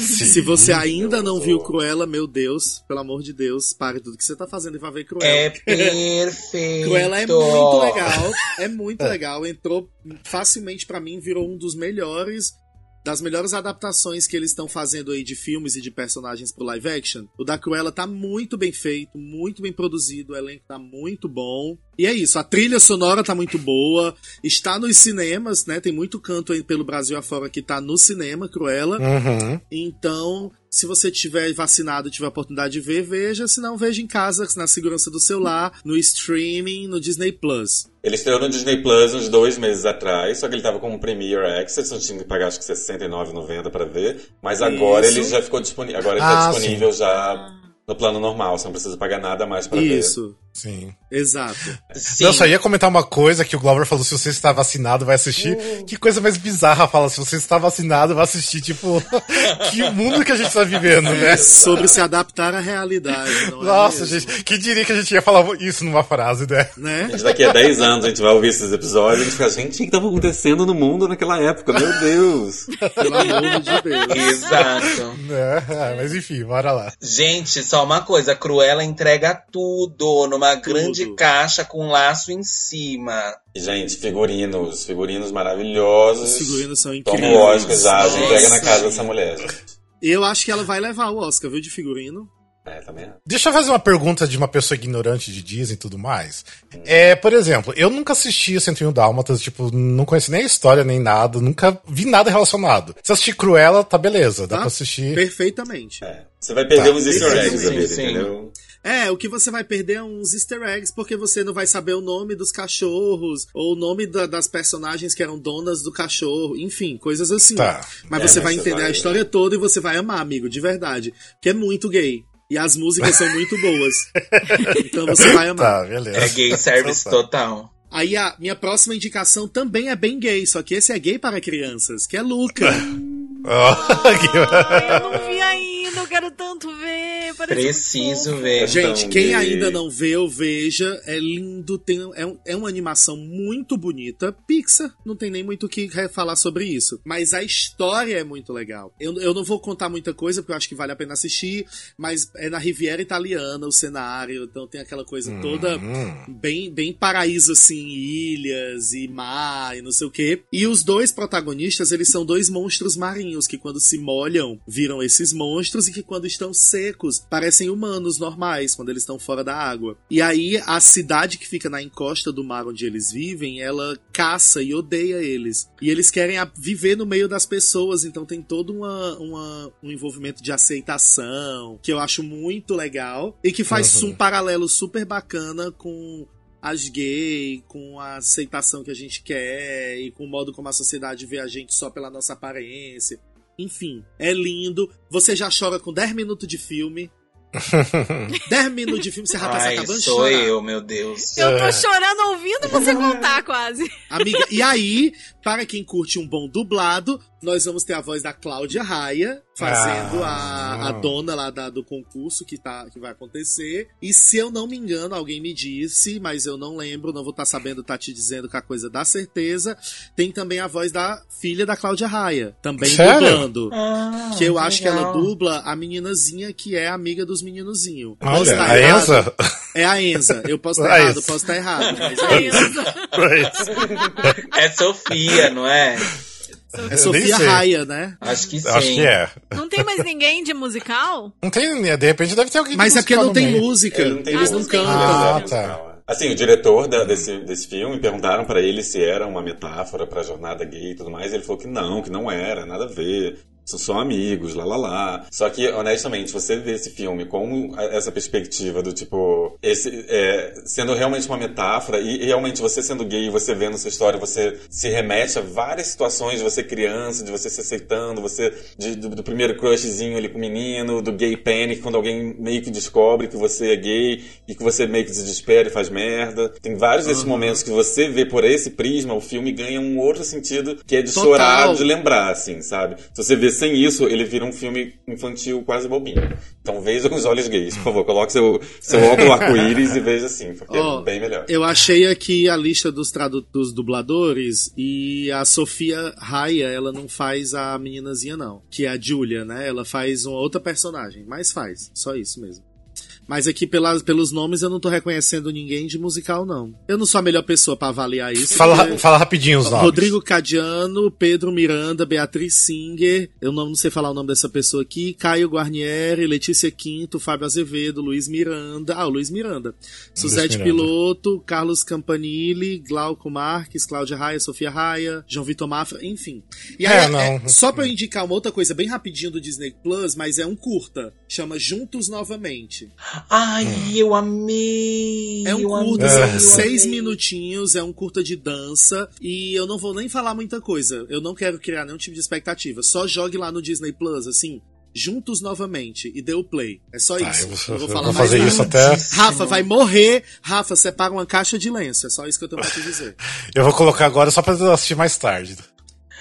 B: Se você ainda não viu Cruella, meu Deus, pelo amor de Deus, pare tudo que você tá fazendo e vá ver Cruella.
D: É perfeito.
B: Cruella é muito legal, é muito legal. Entrou facilmente pra mim, virou um dos melhores das melhores adaptações que eles estão fazendo aí de filmes e de personagens pro live action. O da Cruella tá muito bem feito, muito bem produzido, o elenco tá muito bom. E é isso, a trilha sonora tá muito boa, está nos cinemas, né? Tem muito canto aí pelo Brasil afora que tá no cinema, Cruella.
A: Uhum.
B: Então, se você tiver vacinado e tiver a oportunidade de ver, veja. Se não, veja em casa, na segurança do celular, no streaming, no Disney Plus.
E: Ele estreou no Disney Plus uns dois meses atrás, só que ele tava como Premier Access, então tinha que pagar acho que R$ 69,90 pra ver. Mas agora
B: Isso.
E: ele já ficou disponível. Agora ele
A: Ah,
E: tá disponível já no plano normal, você não precisa pagar nada mais pra ver.
B: Isso,
A: Sim.
B: exato.
D: Sim.
A: Eu só ia comentar uma coisa que o Glauber falou: se você está vacinado, vai assistir. Que coisa mais bizarra fala, se você está vacinado, vai assistir. Tipo, que mundo que a gente está vivendo, né?
B: Sobre se adaptar à realidade. Não é
A: Nossa,
B: mesmo?
A: gente, que diria que a gente ia falar isso numa frase, né?
B: Né?
E: Gente, daqui a 10 anos a gente vai ouvir esses episódios e a gente fica, gente, o que estava acontecendo no mundo naquela época? Meu Deus!
B: Pelo amor de Deus.
D: Exato.
A: É, mas enfim, bora lá.
D: Gente, só uma coisa, a Cruella entrega tudo numa grande caixa com laço em cima.
E: Gente, figurinos, figurinos maravilhosos.
B: Os figurinos são
E: Toma
B: incríveis.
E: o Oscar
D: Nossa,
E: entrega na casa dessa mulher.
B: Eu acho que ela vai levar o Oscar, viu, de figurino.
E: É, também.
A: Deixa eu fazer uma pergunta de uma pessoa ignorante de Disney e tudo mais. É, por exemplo, eu nunca assisti o 101 Dálmatas, tipo, não conheço nem a história, nem nada, nunca vi nada relacionado. Se assistir Cruella, tá beleza, dá
B: Tá?
A: pra assistir.
B: Perfeitamente.
E: É. Você vai perder
A: Tá.
E: uns easter eggs entendeu?
B: É, o que você vai perder é uns easter eggs, porque você não vai saber o nome dos cachorros, ou o nome da- das personagens que eram donas do cachorro, enfim, coisas assim.
A: Tá.
B: Mas
E: É,
B: você
E: mas
B: vai entender
E: vai-
B: a história toda e você vai amar, amigo, de verdade. Que é muito gay. E as músicas são muito boas. Então você vai amar.
A: Tá, beleza.
D: É gay service
A: Então tá.
D: total.
B: Aí a minha próxima indicação também é bem gay, só que esse é gay para crianças, que é Luca.
C: Ai, eu não vi ainda, eu quero tanto ver. parece
D: Preciso
C: muito
D: ver.
B: Gente,
E: Tão
B: quem ainda não viu, veja. É lindo, tem, é, um- é uma animação muito bonita. Pixar, não tem nem muito o que falar sobre isso. Mas a história é muito legal. Eu, eu não vou contar muita coisa, porque eu acho que vale a pena assistir. Mas é na Riviera Italiana o cenário, então tem aquela coisa toda
A: Hum.
B: bem, bem paraíso, assim, ilhas e mar e não sei o quê. E os dois protagonistas, eles são dois monstros marinhos que quando se molham, viram esses monstros e que quando estão secos, parecem humanos normais, quando eles estão fora da água. E aí, a cidade que fica na encosta do mar onde eles vivem, ela caça e odeia eles. E eles querem viver no meio das pessoas, então tem todo uma, uma, um envolvimento de aceitação, que eu acho muito legal, e que faz uhum. um paralelo super bacana com as gay, com a aceitação que a gente quer e com o modo como a sociedade vê a gente só pela nossa aparência. Enfim, é lindo. Você já chora com 10 minutos de filme. 10 minutos de filme, você já tá
D: Ai,
B: acabando
D: sou chorar. eu, meu Deus.
C: Eu tô chorando ouvindo você contar, quase.
B: Amiga, e aí, para quem curte um bom dublado, nós vamos ter a voz da Cláudia Raia, fazendo ah. a, a dona lá da, do concurso que, tá, que vai acontecer. E se eu não me engano, alguém me disse, mas eu não lembro, não vou estar tá sabendo, tá te dizendo que a coisa dá certeza. Tem também a voz da filha da Cláudia Raia, também Sério? dublando. Ah, que eu acho legal. que ela dubla a meninazinha que é amiga dos meninozinhos.
A: Olha, a errado. Enza?
B: É a Enza. Eu posso estar é errado, posso estar errado, mas é isso.
D: É Sofia, não é?
B: É Sofia Raia,
D: né? Acho que sim.
A: Acho que é.
C: Não tem mais ninguém de musical?
A: Não tem, de repente deve ter alguém
B: Mas
A: de
B: é porque não tem meio. música. Não tem Eles não cantam.
A: Ah, tá.
E: Assim, o diretor da, desse, desse filme perguntaram para ele se era uma metáfora pra jornada gay e tudo mais. E ele falou que não, que não era, nada a ver são só amigos, lá lá lá. Só que, honestamente, você vê esse filme com essa perspectiva do tipo, esse, é, sendo realmente uma metáfora, e, e, realmente você sendo gay, você vendo essa história, você se remete a várias situações de você criança, de você se aceitando, você, de, do, do, primeiro crushzinho ali com o menino, do gay panic, quando alguém meio que descobre que você é gay e que você meio que se desespera e faz merda. Tem vários desses uhum. momentos que você vê por esse prisma, o filme ganha um outro sentido que é de Total. chorar, de lembrar, assim, sabe? Se você vê sem isso, ele vira um filme infantil quase bobinho. Então veja com os olhos gays, por favor. Coloque seu, seu óculos arco-íris e veja assim, porque oh, é bem melhor.
B: Eu achei aqui a lista dos, dos dubladores e a Sofia Raya, ela não faz a meninazinha, não. Que é a Julia, né? Ela faz uma outra personagem, mas faz. Só isso mesmo. Mas aqui pelas, pelos nomes eu não tô reconhecendo ninguém de musical, não. Eu não sou a melhor pessoa para avaliar isso.
A: Fala, fala rapidinho os nomes.
B: Rodrigo Cadiano, Pedro Miranda, Beatriz Singer, eu não, não sei falar o nome dessa pessoa aqui, Caio Guarnieri, Letícia Quinto, Fábio Azevedo, Luiz Miranda, ah, o Luiz Miranda, Suzete Piloto, Carlos Campanile, Glauco Marques, Cláudia Raia, Sofia Raia, João Vitor Mafra, enfim. E aí, é, não. É, só pra eu indicar uma outra coisa bem rapidinho do Disney Plus, mas é um curta, chama Juntos Novamente.
D: Ai, hum. eu amei!
B: É um curta, são seis minutinhos, é um curta de dança. E eu não vou nem falar muita coisa. Eu não quero criar nenhum tipo de expectativa. Só jogue lá no Disney Plus, assim, juntos novamente e dê o play. É só ah, isso. Eu
A: vou, eu vou falar eu vou fazer isso até.
B: Rafa vai morrer. Rafa, separa uma caixa de lenço. É só isso que eu tenho pra te dizer.
A: eu vou colocar agora só pra assistir mais tarde.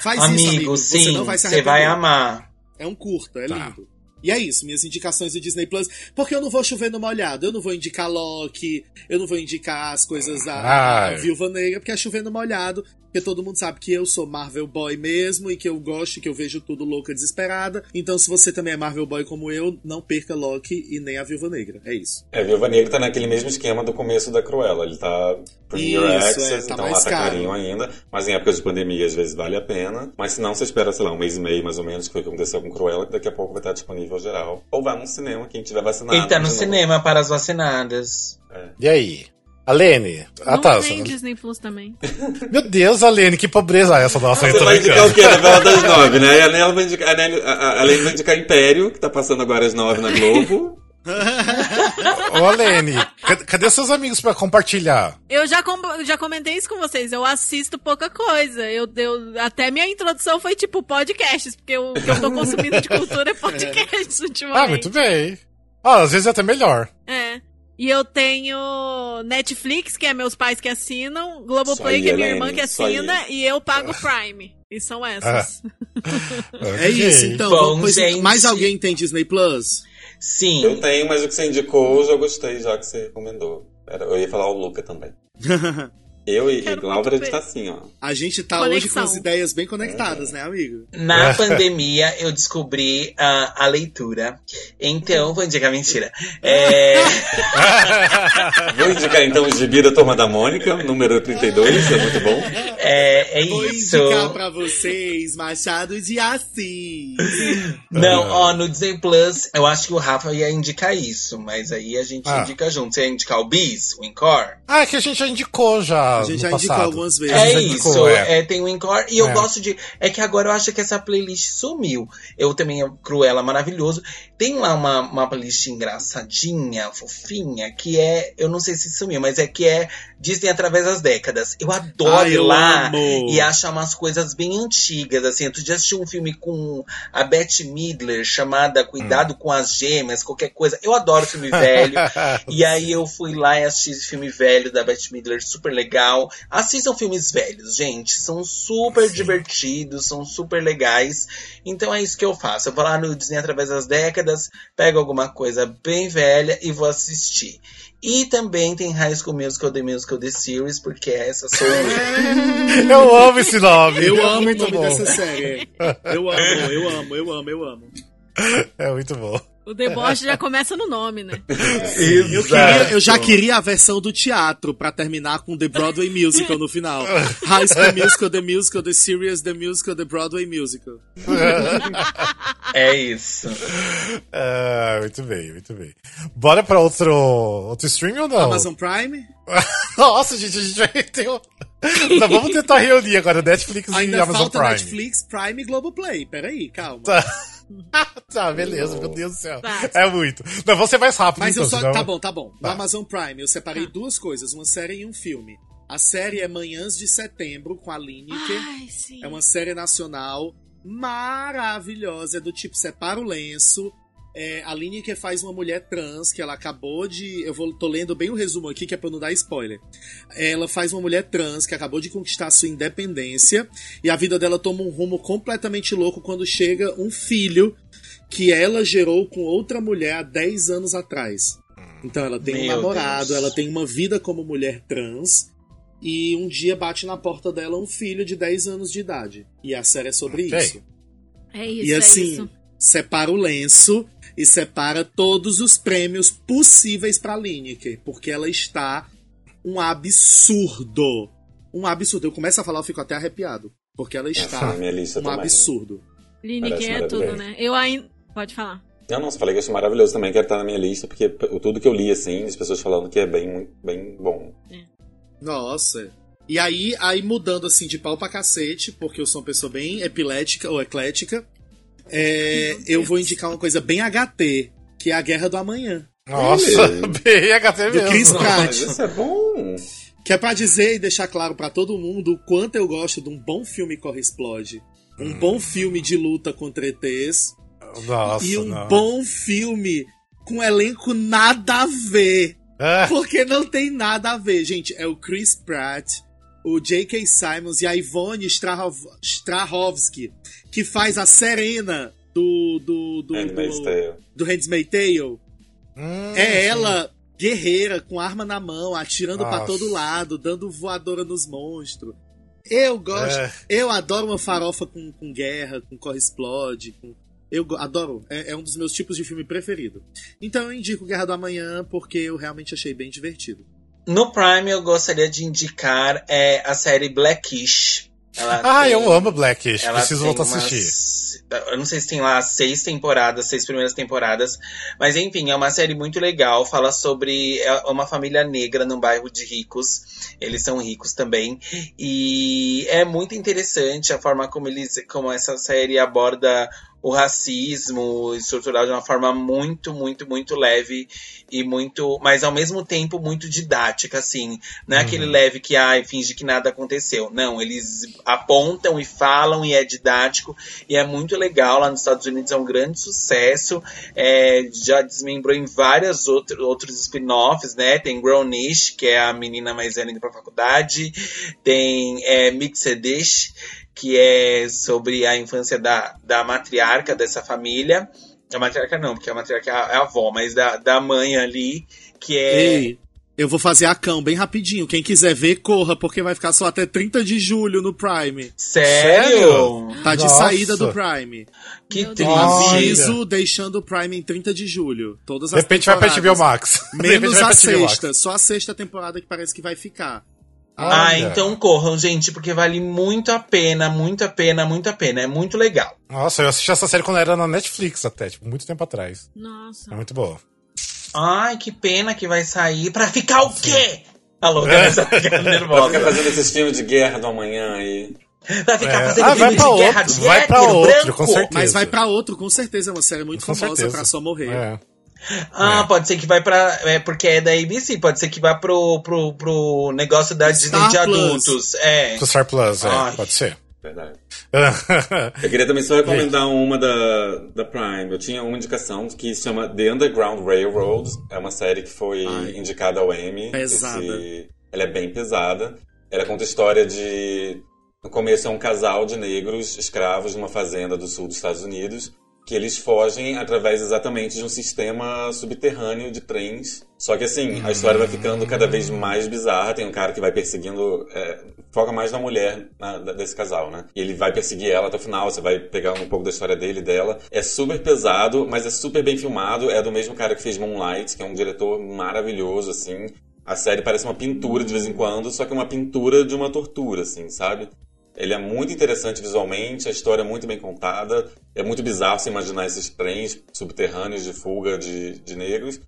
D: Faz amigo, isso, amigo. Sim, você não vai se Você vai amar.
B: É um curta, é tá. lindo. E é isso, minhas indicações do Disney Plus. Porque eu não vou chover no molhado. Eu não vou indicar Loki, eu não vou indicar as coisas da, Viúva Negra, porque é chover no molhado. Porque todo mundo sabe que eu sou Marvel Boy mesmo e que eu gosto, que eu vejo tudo louca desesperada. Então, se você também é Marvel Boy como eu, não perca Loki e nem a Viúva Negra. É isso.
E: É, a Viúva Negra tá naquele mesmo esquema do começo da Cruella. Ele tá Premier Access, é, tá então lá tá carinho ainda. Mas em épocas de pandemia, às vezes vale a pena. Mas se não, você espera, sei lá, um mês e meio mais ou menos, que foi o que aconteceu com Cruella, que daqui a pouco vai estar disponível geral. Ou vá no cinema, quem tiver vacinado.
D: Ele tá no cinema para as vacinadas.
A: É. E aí? Alene.
C: Ah, tá. Tem Disney Plus também.
A: Meu Deus, Alene, que pobreza é essa nossa.
E: Você vai indicar o quê? Novela das nove, né? A Alene vai indicar, a Alene vai indicar Império, que tá passando agora às nove na Globo.
A: Ô, Alene, cadê seus amigos para compartilhar?
C: Eu já, com, já comentei isso com vocês. Eu assisto pouca coisa. Eu, eu, até minha introdução foi tipo podcasts, porque o que eu tô consumindo de cultura é podcasts ultimamente.
A: Ah, muito bem. Ah, às vezes é até melhor.
C: É. E eu tenho Netflix, que é meus pais que assinam, Globoplay, que é minha irmã que assina, e eu pago Prime. E são essas.
B: Ah. é isso, então. Bom, pois, mais alguém tem Disney Plus?
D: Sim.
E: Eu tenho, mas o que você indicou eu já gostei, já que você recomendou. Eu ia falar o Luca também. Eu e, e Glauber, a gente tá assim, ó.
B: A gente tá Conexão. hoje com as ideias bem conectadas, né, amigo?
D: Na pandemia, eu descobri uh, a leitura. Então, vou indicar mentira. É...
E: vou indicar então o Gibi da Turma da Mônica, número 32, é muito bom.
D: É, é
B: Vou
D: isso.
B: indicar pra vocês Machado de Assis.
D: Não, ó, no Disney Plus, eu acho que o Rafa ia indicar isso, mas aí a gente
A: Ah.
D: indica junto. Você ia indicar o Bis, o Encore?
A: Ah, é que a gente já indicou já.
B: A gente já indicou algumas vezes.
D: É
A: já
D: isso,
A: indicou, é.
D: é, tem o Encore. E eu
A: É.
D: gosto de. É que agora eu acho que essa playlist sumiu. Eu também, é Cruella maravilhoso. Tem lá uma, uma playlist engraçadinha, fofinha, que é. Eu não sei se sumiu, mas é que é Disney através das décadas. Eu adoro
B: Ai,
D: ir
B: eu
D: lá
B: amo.
D: e achar umas coisas bem antigas. Assim, tu já assistiu um filme com a Bette Midler chamada Cuidado
A: Hum.
D: com as Gêmeas, qualquer coisa. Eu adoro filme velho. E aí eu fui lá e assisti esse filme velho da Bette Midler, super legal. Assistam filmes velhos, gente. São super divertidos, são super legais. Então é isso que eu faço. Eu vou lá no Disney através das décadas, pego alguma coisa bem velha e vou assistir. E também tem High School Musical, The Musical, The Series, porque essa sou eu.
A: Eu amo esse nome.
B: Eu
A: é
B: amo o
A: muito
B: nome
A: bom.
B: dessa série. Eu amo, eu amo, eu amo, eu amo.
A: É muito bom.
C: O deboche já começa no nome, né?
B: Eu, queria- eu já queria a versão do teatro pra terminar com The Broadway Musical no final. High School Musical, The Musical, The Series, The Musical, The Broadway Musical.
D: É isso.
A: Ah, muito bem, muito bem. Bora pra outro, outro stream ou não?
B: Amazon Prime?
A: Nossa, gente, a gente vai ter um... Não, vamos tentar reunir agora Netflix e
B: Ainda
A: Amazon
B: falta
A: Prime.
B: Netflix, Prime e Globoplay. Peraí, calma.
A: Tá. tá, beleza, meu Deus do céu.
C: Tá.
A: É muito. Não, ser mais rápido,
B: Mas
A: então,
B: eu só.
A: senão-
B: Tá bom, tá bom. No
A: Tá.
B: Amazon Prime eu separei
C: Tá.
B: duas coisas, uma série e um filme. A série é Manhãs de Setembro, com a Lineker.
C: Ai, sim.
B: É uma série nacional maravilhosa, é do tipo separa o lenço. É, a Lineker faz uma mulher trans que ela acabou de. Eu vou, tô lendo bem o resumo aqui, que é pra não dar spoiler. Ela faz uma mulher trans que acabou de conquistar sua independência e a vida dela toma um rumo completamente louco quando chega um filho que ela gerou com outra mulher há 10 anos atrás. Então ela tem um
D: Meu
B: namorado,
D: Deus.
B: ela tem uma vida como mulher trans. E um dia bate na porta dela um filho de 10 anos de idade. E a série é sobre
A: Ok.
B: isso.
C: É isso,
B: e
C: é
B: assim,
C: isso.
B: separa o lenço e separa todos os prêmios possíveis pra Lineker. Porque ela está um absurdo. Um absurdo. Eu começo a falar, eu fico até arrepiado. Porque ela está
E: lista
B: um
E: também.
B: absurdo.
C: Lineker é tudo, né? Eu ainda. Pode falar.
E: Não, não, só falei que eu acho maravilhoso também, quero estar na minha lista, porque tudo que eu li, assim, as pessoas falando que é bem, bem bom.
B: Nossa. E aí, aí mudando assim de pau pra cacete, porque eu sou uma pessoa bem epilética ou eclética, é, eu vou indicar uma coisa bem HT, que é a Guerra do Amanhã.
A: Nossa, bem HT
B: Do Chris
A: mesmo.
B: Pratt.
E: Isso é bom!
B: Que é pra dizer e deixar claro pra todo mundo o quanto eu gosto de um bom filme Corre Explode. Um bom filme de luta contra ETs.
A: Nossa,
B: e um
A: não.
B: bom filme com elenco nada a ver.
A: É.
B: Porque não tem nada a ver, gente. É o Chris Pratt, o J.K. Simons e a Ivone Strahov- Strahovski, que faz a Serena do. do. do.
E: Handmaid's
B: do,
E: Tale.
B: do Handmaid's Tale.
A: Hum,
B: É
A: sim.
B: ela, guerreira, com arma na mão, atirando pra
A: Nossa.
B: todo lado, dando voadora nos monstros. Eu gosto.
A: É.
B: Eu adoro uma farofa com, com guerra, com corre explode. Com... Eu adoro. É, é um dos meus tipos de filme preferido. Então eu indico Guerra do Amanhã porque eu realmente achei bem divertido.
D: No Prime eu gostaria de indicar é, a série Blackish. Ela
A: Ah,
D: tem-
A: eu amo Blackish. Preciso voltar a assistir.
D: Eu não sei se tem lá seis temporadas, seis primeiras temporadas. Mas enfim, é uma série muito legal. Fala sobre é uma família negra num bairro de ricos. Eles são ricos também. E é muito interessante a forma como eles. como essa série aborda o racismo estrutural de uma forma muito, muito, muito leve e muito, mas ao mesmo tempo muito didática, assim. Não é aquele leve que, ai, finge que nada aconteceu. Não, eles apontam e falam e é didático e é muito legal. Lá nos Estados Unidos é um grande sucesso. É, já desmembrou em vários outro, outros spin-offs, né? Tem Grownish, que é a menina mais velha indo pra faculdade. Tem é, Mixedish, que é sobre a infância da, da matriarca dessa família. A matriarca não, porque a matriarca é a, é a avó, mas da, da mãe ali, que é.
B: Ei, eu vou fazer a cão bem rapidinho. Quem quiser ver, corra, porque vai ficar só até 30 de julho no Prime.
D: Sério?
B: Tá de
A: Nossa.
B: saída do Prime.
D: Que triste.
B: Aviso deixando o Prime em 30 de julho. Todas
A: De
B: as
A: repente vai pra HBO. Max. De
B: Menos a
A: Max.
B: sexta. Só a sexta temporada que parece que vai ficar.
D: Ah,
A: Olha.
D: então corram, gente, porque vale muito a pena, muito a pena, muito a pena. É muito legal.
A: Nossa, eu assisti essa série quando era na Netflix até, tipo, muito tempo atrás.
C: Nossa.
A: É muito boa.
D: Ai, que pena que vai sair pra ficar o quê? Alô,
A: É.
D: essa fica
E: Pra ficar
D: nervosa.
E: fazendo esses filmes de guerra do amanhã aí.
D: Vai ficar
A: É.
D: fazendo
A: Ah, vai
D: filme de guerra
A: outro,
D: de
A: vai pra
D: hétero,
A: outro,
D: branco.
A: com certeza.
B: Mas vai pra outro, com certeza. É uma série muito
A: Com
B: famosa
A: certeza.
B: pra só morrer.
A: É.
D: Ah,
A: É.
D: pode ser que vai pra. É porque é da ABC, pode ser que vá pro, pro, pro negócio da Disney
B: Star
D: de
B: Plus.
D: adultos. É.
A: Com Star Plus, é,
D: Ai.
A: pode ser.
E: Verdade. Eu queria também só recomendar uma da, da Prime. Eu tinha uma indicação que se chama The Underground Railroad. É uma série que foi
B: Ai.
E: indicada ao Emmy.
B: Pesada.
E: Esse- Ela é bem pesada. Ela conta a história de... No começo é um casal de negros escravos numa fazenda do sul dos Estados Unidos que eles fogem através exatamente de um sistema subterrâneo de trens. Só que assim, a história vai ficando cada vez mais bizarra. Tem um cara que vai perseguindo. é, foca mais na mulher na- desse casal, né? E ele vai perseguir ela até o final. Você vai pegar um pouco da história dele e dela. É super pesado, mas é super bem filmado. É do mesmo cara que fez Moonlight, que é um diretor maravilhoso, assim. A série parece uma pintura de vez em quando, só que é uma pintura de uma tortura, assim, sabe? Ele é muito interessante visualmente, a história é muito bem contada. É muito bizarro você imaginar esses trens subterrâneos de fuga de, de negros.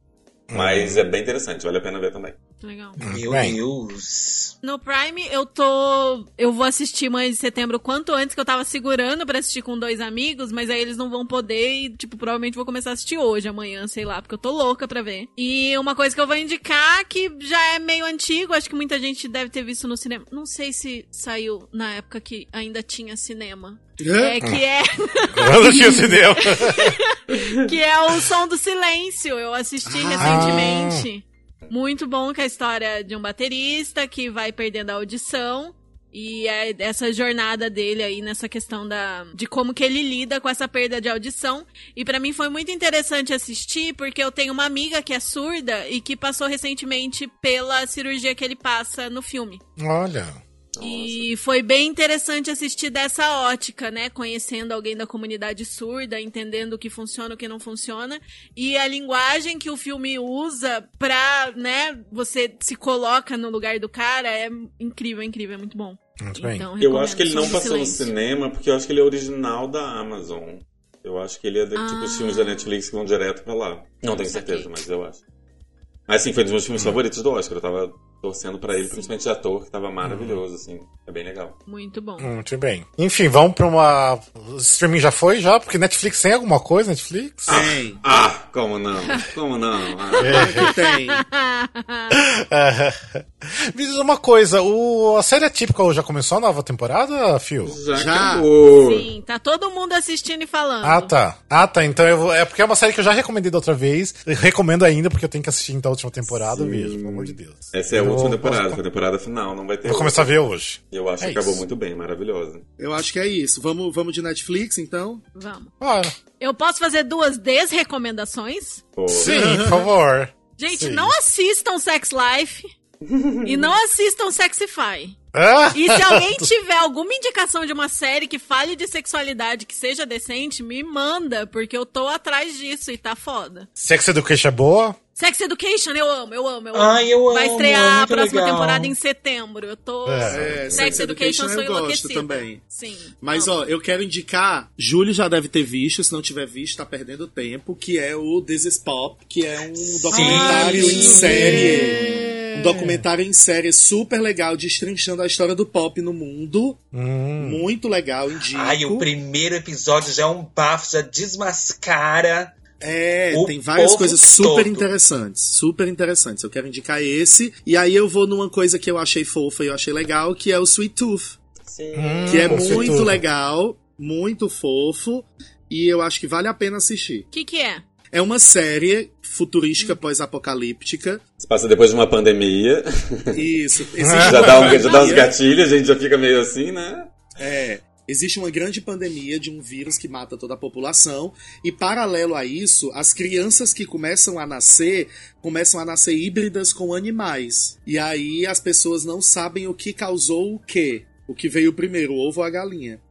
E: Mas é bem interessante, vale a pena ver também.
C: Legal.
D: Meu
A: Bem.
D: Deus.
C: No Prime, eu tô. Eu vou assistir Mãe de Setembro quanto antes, que eu tava segurando pra assistir com dois amigos, mas aí eles não vão poder e, tipo, provavelmente vou começar a assistir hoje, amanhã, sei lá, porque eu tô louca pra ver. E uma coisa que eu vou indicar, que já é meio antigo, acho que muita gente deve ter visto no cinema. Não sei se saiu na época que ainda tinha cinema. É, que é,
A: Eu não tinha cinema.
C: que é o Som do Silêncio. Eu assisti recentemente. Muito bom que é a história de um baterista que vai perdendo a audição. E é essa jornada dele aí nessa questão da de como que ele lida com essa perda de audição. E pra mim foi muito interessante assistir, porque eu tenho uma amiga que é surda e que passou recentemente pela cirurgia que ele passa no filme.
A: Olha.
C: E foi bem interessante assistir dessa ótica, né? Conhecendo alguém da comunidade surda, entendendo o que funciona, o que não funciona. E a linguagem que o filme usa pra, né, você se coloca no lugar do cara é incrível, incrível, é muito bom.
A: Muito bem.
C: Então,
E: Eu acho que ele não passou no cinema porque eu acho que ele é original da Amazon. Eu acho que ele é de, tipo os
C: Ah.
E: filmes da Netflix que vão direto pra lá. Não tenho
C: Saquei.
E: certeza, mas eu acho. Mas assim, foi um dos meus filmes favoritos do Oscar. Eu tava torcendo pra ele, principalmente de ator, que tava maravilhoso, assim. É bem legal.
C: Muito bom.
A: Muito bem. Enfim, vamos pra uma. O streaming já foi já? Porque Netflix tem alguma coisa, Netflix?
B: Tem.
E: Ah, como não? Como não? Ah.
B: Que tem.
A: É. Me diz uma coisa, o... a série Atípica já começou a nova temporada, Phil?
E: Já,
B: Já.
E: acabou.
C: Sim, tá todo mundo assistindo e falando.
A: Ah, tá. Ah, tá. Então eu vou... É porque é uma série que eu já recomendei da outra vez. Recomendo ainda, porque eu tenho que assistir então a última temporada. Eu vejo, pelo amor de Deus.
E: Essa é a
A: Eu
E: última temporada,
A: Vou,
E: foi a temporada final, não vai ter.
A: vou começar a ver hoje.
E: Eu acho
A: É
E: que acabou
A: isso.
E: muito bem, maravilhosa.
B: Eu acho que é isso. Vamos, vamos de Netflix, então?
C: Vamos.
A: Bora.
C: Eu posso fazer duas desrecomendações?
A: Sim, por favor.
C: Gente,
A: Sim.
C: não assistam Sex Life e não assistam Sexify.
A: Ah!
C: E se alguém tiver alguma indicação de uma série que fale de sexualidade que seja decente, me manda, porque eu tô atrás disso e tá foda.
A: Sex Education é boa?
C: Sex Education, eu amo, eu amo, eu amo.
D: Ai, eu
C: Vai
D: amo,
C: estrear
D: é
C: a próxima
D: legal.
C: temporada em setembro. Eu tô.
A: É.
B: É,
C: Sex, Education, sou
B: eu gosto também.
C: Sim.
B: Mas,
C: amo.
B: ó, eu quero indicar, Júlio já deve ter visto, se não tiver visto, tá perdendo tempo, que é o This is Pop, que é um documentário
D: Sim.
B: em série. Um documentário em série super legal, destrinchando a história do pop no mundo.
A: Hum.
B: Muito legal, indico.
D: Ai, o primeiro episódio já é um bafo, já desmascara.
B: É,
D: O
B: tem várias coisas super
D: todo.
B: interessantes. Super interessantes. Eu quero indicar esse. E aí eu vou numa coisa que eu achei fofa e eu achei legal, que é o Sweet Tooth.
E: Sim.
B: Que é
A: Hum, Sweet
B: muito legal, muito fofo. E eu acho que vale a pena assistir.
C: O que que é?
B: É uma série futurística pós-apocalíptica.
E: Se passa depois de uma pandemia,
B: Isso. Existe
E: já dá, um, já dá uns gatilhos, a gente já fica meio assim, né?
B: É. Existe uma grande pandemia de um vírus que mata toda a população, e paralelo a isso, as crianças que começam a nascer começam a nascer híbridas com animais. E aí as pessoas não sabem o que causou o quê. O que veio primeiro, o ovo ou a galinha.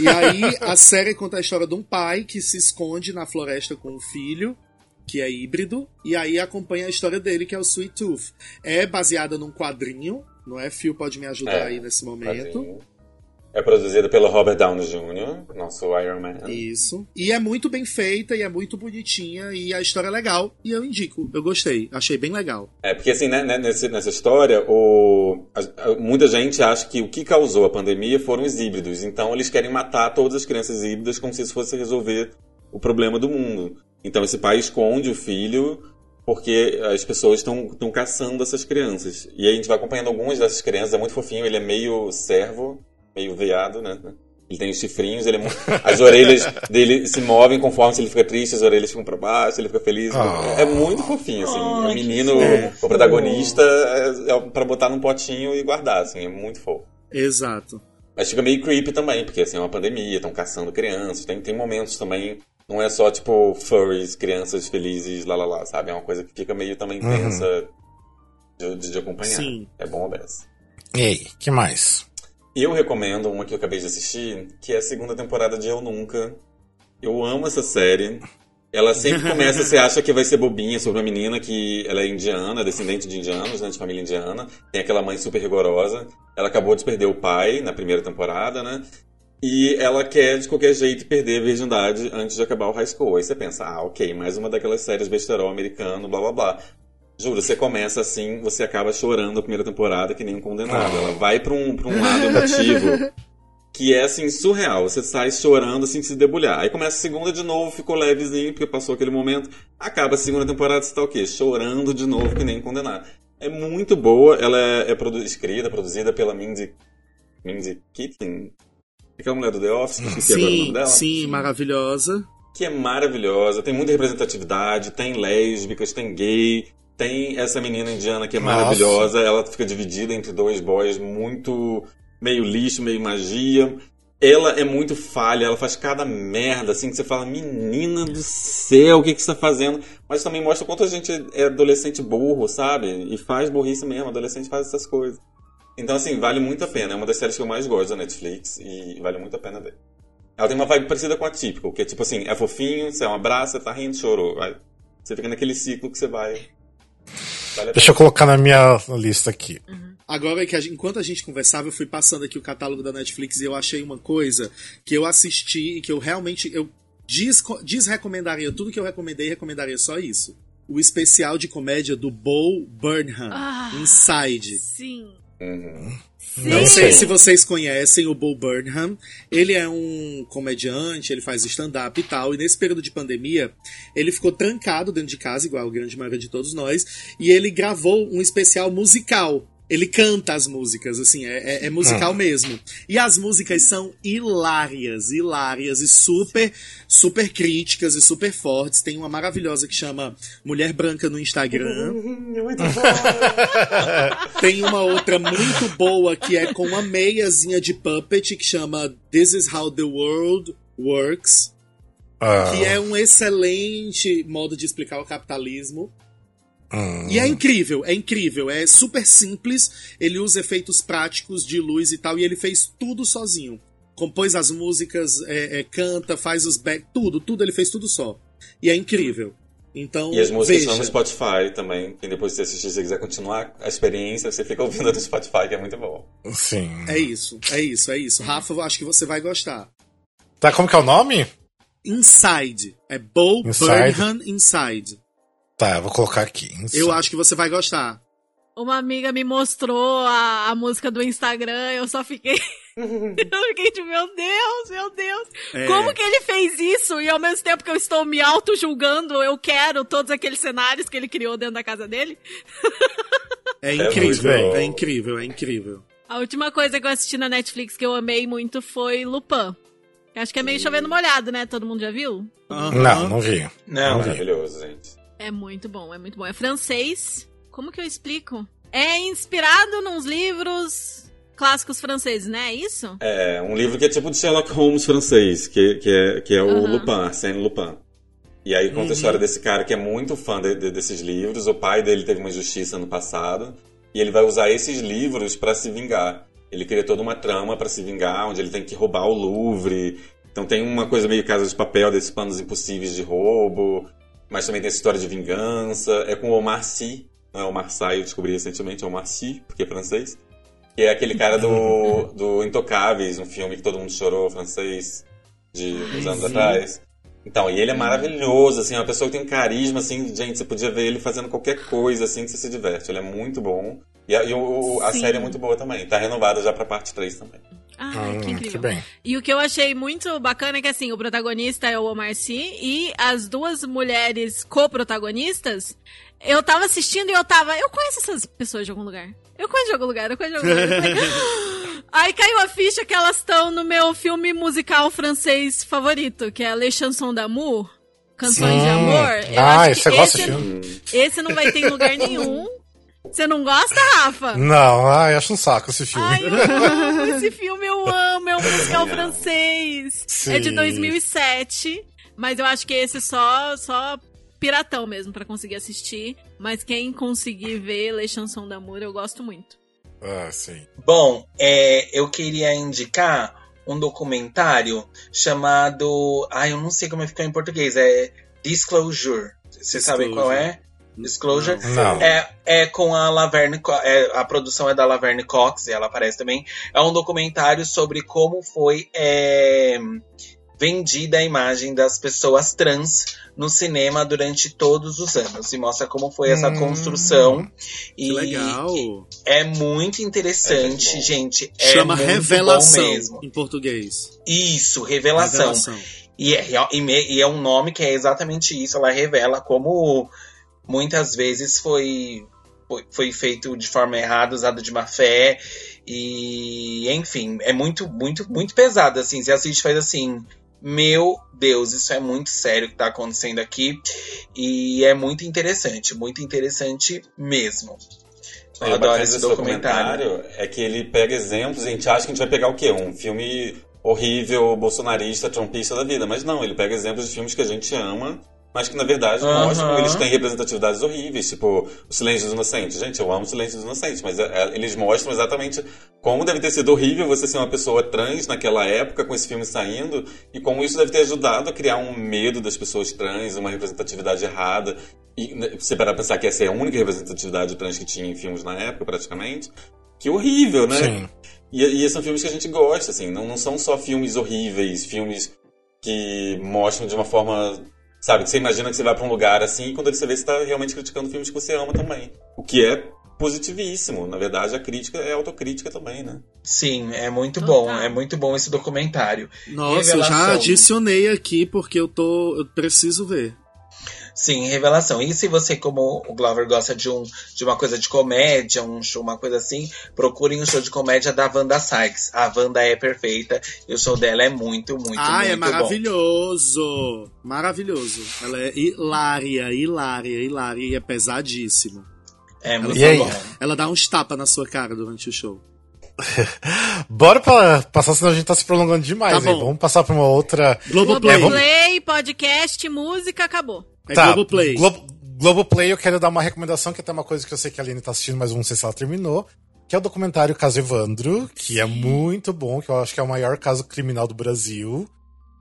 B: E aí a série conta a história de um pai que se esconde na floresta com um filho, que é híbrido, e aí acompanha a história dele, que é o Sweet Tooth. É baseada num quadrinho, Não é Phil pode me ajudar
E: É,
B: aí nesse momento.
E: Tadinho. É produzida pelo Robert Downey Jr., nosso Iron Man.
B: Isso. E é muito bem feita e é muito bonitinha e a história é legal. E eu indico. Eu gostei. Achei bem legal.
E: É, porque assim, né, né, nesse- nessa história, o, a- a- muita gente acha que o que causou a pandemia foram os híbridos. Então eles querem matar todas as crianças híbridas como se isso fosse resolver o problema do mundo. Então esse pai esconde o filho porque as pessoas estão caçando essas crianças. E aí a gente vai acompanhando algumas dessas crianças, é muito fofinho, ele é meio servo, meio veado, né? Ele tem os chifrinhos, ele é as orelhas dele se movem conforme se ele fica triste, as orelhas ficam pra baixo, ele fica feliz.
A: Ah.
E: É muito fofinho, assim.
D: Ai,
E: o menino, o protagonista, é, é pra botar num potinho e guardar, assim, é muito fofo.
B: Exato.
E: Mas fica meio creepy também, porque assim, é uma pandemia, estão caçando crianças, tem, tem momentos também. Não é só, tipo, furries, crianças felizes, lá lá lá, sabe? É uma coisa que fica meio também
A: Uhum.
E: tensa de, de- de acompanhar.
B: Sim.
E: É bom a beça.
A: E aí, que mais?
E: Eu recomendo uma que eu acabei de assistir, que é a segunda temporada de Eu Nunca. Eu amo essa série. Ela sempre começa, você acha que vai ser bobinha sobre uma menina que ela é indiana, descendente de indianos, né, de família indiana. Tem aquela mãe super rigorosa. Ela acabou de perder o pai na primeira temporada, né? E ela quer, de qualquer jeito, perder a virgindade antes de acabar o high school. Aí você pensa, ah, ok, mais uma daquelas séries besterol americano, blá blá blá. Juro, você começa assim, você acaba chorando a primeira temporada que nem um condenado. Ela vai pra um, pra um lado emotivo que é assim, surreal. Você sai chorando assim, se debulhar. Aí começa a segunda de novo, ficou levezinho, porque passou aquele momento. Acaba a segunda temporada, você tá o quê? Chorando de novo, que nem um condenado. É muito boa, ela é, é produ escrita, produzida pela Mindy, Mindy Kaling. Aquela mulher do The Office, que eu esqueci agora o nome
B: Sim,
E: dela
B: sim, maravilhosa.
E: que é maravilhosa, tem muita representatividade, tem lésbicas, tem gay, tem essa menina indiana que é
A: Nossa.
E: maravilhosa, ela fica dividida entre dois boys muito meio lixo, meio magia. Ela é muito falha, ela faz cada merda, assim, que você fala, menina do céu, o que, que você tá fazendo? Mas também mostra quanto a gente é adolescente burro, sabe? E faz burrice mesmo, adolescente faz essas coisas. Então, assim, vale muito a pena. É uma das séries que eu mais gosto da Netflix e vale muito a pena ver. Ela tem uma vibe parecida com a Típico, que é tipo assim, é fofinho, você é um abraço, você tá rindo, chorou. Aí você fica naquele ciclo que você vai. Vale
A: Deixa eu colocar na minha lista aqui.
B: Agora que a gente- enquanto a gente conversava, eu fui passando aqui o catálogo da Netflix e eu achei uma coisa que eu assisti e que eu realmente eu desco- desrecomendaria tudo que eu recomendei, recomendaria só isso. O especial de comédia do Bo Burnham,
C: Ah.
B: Inside.
C: Sim.
E: Uhum.
C: Sim.
B: Não sei se vocês conhecem o Bo Burnham. Ele é um comediante, ele faz stand-up e tal. E nesse período de pandemia, ele ficou trancado dentro de casa, igual a grande maioria de todos nós. E ele gravou um especial musical. Ele canta as músicas, assim, é, é- é musical mesmo. E as músicas são hilárias, hilárias e super, super críticas e super fortes. Tem uma maravilhosa que chama Mulher Branca no Instagram.
E: Muito
B: Tem uma outra muito boa que é com uma meiazinha de puppet que chama This is How the World Works,
A: Ah,
B: que é um excelente modo de explicar o capitalismo.
A: Hum.
B: E é incrível, é incrível, é super simples. Ele usa efeitos práticos de luz e tal, e ele fez tudo sozinho. Compôs as músicas, é, é, canta, faz os back, tudo, tudo, ele fez tudo só. E é incrível. Então,
E: E as músicas
B: veja.
E: estão no Spotify também. E depois se você assistir, se você quiser continuar a experiência, você fica ouvindo no Spotify, que é muito bom.
A: Sim.
B: É isso, é isso, é isso. Rafa, eu acho que você vai gostar.
A: Tá, como que é o nome?
B: Inside. É Bo
A: Inside?
B: Burnham Inside.
A: Tá, eu vou colocar aqui.
B: Eu acho que você vai gostar.
C: Uma amiga me mostrou a, a música do Instagram, eu só fiquei. eu fiquei tipo, meu Deus, meu Deus.
B: É.
C: Como que ele fez isso? E ao mesmo tempo que eu estou me auto-julgando, eu quero todos aqueles cenários que ele criou dentro da casa dele.
B: É
E: muito
B: incrível,
E: bom.
B: é incrível, é incrível.
C: A última coisa que eu assisti na Netflix que eu amei muito foi Lupin. Eu Acho que é meio chovendo molhado, né? Todo mundo já viu?
B: Aham.
A: Não, não vi.
D: Não,
E: Maravilhoso, gente.
C: É muito bom, é muito bom. É francês. Como que eu explico? É inspirado nos livros clássicos franceses, né? É isso?
E: É, um livro que é tipo de Sherlock Holmes francês, que, que, é, que é o
C: Aham.
E: Lupin, Arsène Lupin. E aí conta a história desse cara que é muito fã de- de- desses livros. O pai dele teve uma injustiça no passado. E ele vai usar esses livros pra se vingar. Ele cria toda uma trama pra se vingar, onde ele tem que roubar o Louvre. Então tem uma coisa meio casa de papel desses planos impossíveis de roubo. Mas também tem essa história de vingança. É com o Omar Sy. Não é Omar Sy, eu descobri recentemente, é Omar Sy, porque é francês. Que é aquele cara do, do Intocáveis, um filme que todo mundo chorou, francês, de uns anos atrás. Então, e ele é maravilhoso, assim, é uma pessoa que tem carisma, assim, gente, você podia ver ele fazendo qualquer coisa, assim, que você se diverte. Ele é muito bom. E a, e o, a série é muito boa também. Tá renovada já pra parte 3 também.
C: Ah,
A: Hum,
C: que incrível.
A: que bem.
C: E o que eu achei muito bacana é que, assim, o protagonista é o Omar Sy e as duas mulheres co-protagonistas, eu tava assistindo e eu tava. Eu conheço essas pessoas de algum lugar. Eu conheço de algum lugar, eu conheço de algum lugar. Aí caiu a ficha que elas estão no meu filme musical francês favorito, que é Les Chansons d'amour. Canções de
A: Hum.
C: amor. Eu
A: Ah,
C: acho que
A: você gosta
C: esse,
A: de filme?
C: esse não vai ter em lugar nenhum. Você não gosta, Rafa?
A: Não, ai, acho um saco esse filme.
C: Ai, eu amo esse filme, eu amo. É um musical francês.
A: Sim.
C: É de 2007. Mas eu acho que esse só, só piratão mesmo pra conseguir assistir. Mas quem conseguir ver Les Chansons d'Amour, eu gosto muito.
A: Ah, sim.
D: Bom, é, eu queria indicar um documentário chamado. Ai, eu não sei como ficou em português. É Disclosure. Você sabe qual é? Disclosure.
A: Não.
D: É, é com a Laverne. É, a produção é da Laverne Cox, e ela aparece também. É um documentário sobre como foi é, vendida a imagem das pessoas trans no cinema durante todos os anos. E mostra como foi essa
A: Hum.
D: construção. E
B: legal.
D: é muito interessante,
E: É
D: gente. É
B: Chama Revelação em português.
D: Isso, revelação.
B: Revelação.
D: E é, e me- e é um nome que é exatamente isso. Ela revela como muitas vezes foi, foi, foi feito de forma errada, usado de má fé. E, enfim, é muito, muito, muito pesado. Assim, você assiste e faz assim. Meu Deus, isso é muito sério que tá acontecendo aqui. E é muito interessante, muito interessante mesmo. Eu adoro esse
E: desse
D: documentário.
E: é que ele pega exemplos, a gente acha que a gente vai pegar o quê? Um filme horrível, bolsonarista, trumpista da vida. Mas não, ele pega exemplos de filmes que a gente ama, mas que na verdade
D: Aham.
E: mostram que eles têm representatividades horríveis, tipo O Silêncio dos Inocentes. Gente, eu amo O Silêncio dos Inocentes, mas é- é- eles mostram exatamente como deve ter sido horrível você ser uma pessoa trans naquela época, com esse filme saindo, e como isso deve ter ajudado a criar um medo das pessoas trans, uma representatividade errada. E né, você parar pra pensar que essa é a única representatividade trans que tinha em filmes na época, praticamente. Que horrível, né?
A: Sim.
E: E, e são filmes que a gente gosta, assim. Não, não são só filmes horríveis, filmes que mostram de uma forma. Sabe, que você imagina que você vai pra um lugar assim e quando você vê, você tá realmente criticando filmes que você ama também. O que é positivíssimo. Na verdade, a crítica é autocrítica também, né?
D: Sim, é muito
C: Total.
D: bom. É muito bom esse documentário.
B: Nossa, eu já
D: Revelação.
B: adicionei aqui porque eu tô. Eu preciso ver.
D: Sim, revelação. E se você, como o Glover, gosta de, um, de uma coisa de comédia, um show, uma coisa assim, procurem um show de comédia da Wanda Sykes. A Wanda é perfeita e o show dela é muito, muito,
B: ah,
D: muito
B: é
D: bom.
B: maravilhoso! Maravilhoso. Ela é hilária, hilária, hilária e é pesadíssimo.
D: É muito
A: E aí?
D: bom.
B: Ela dá uns tapas na sua cara durante o show.
A: Bora pra passar, senão a gente tá se prolongando demais.
B: Tá.
A: Vamos passar pra uma outra.
B: Globoplay.
A: É, vamos-
C: Globoplay, podcast, música, acabou.
B: É
A: tá,
B: Globoplay.
A: Glo Globoplay, eu quero dar uma recomendação, que é até uma coisa que eu sei que a Aline tá assistindo, mas eu não sei se ela terminou. Que é o documentário Caso Evandro, que é muito bom, que eu acho que é o maior caso criminal do Brasil.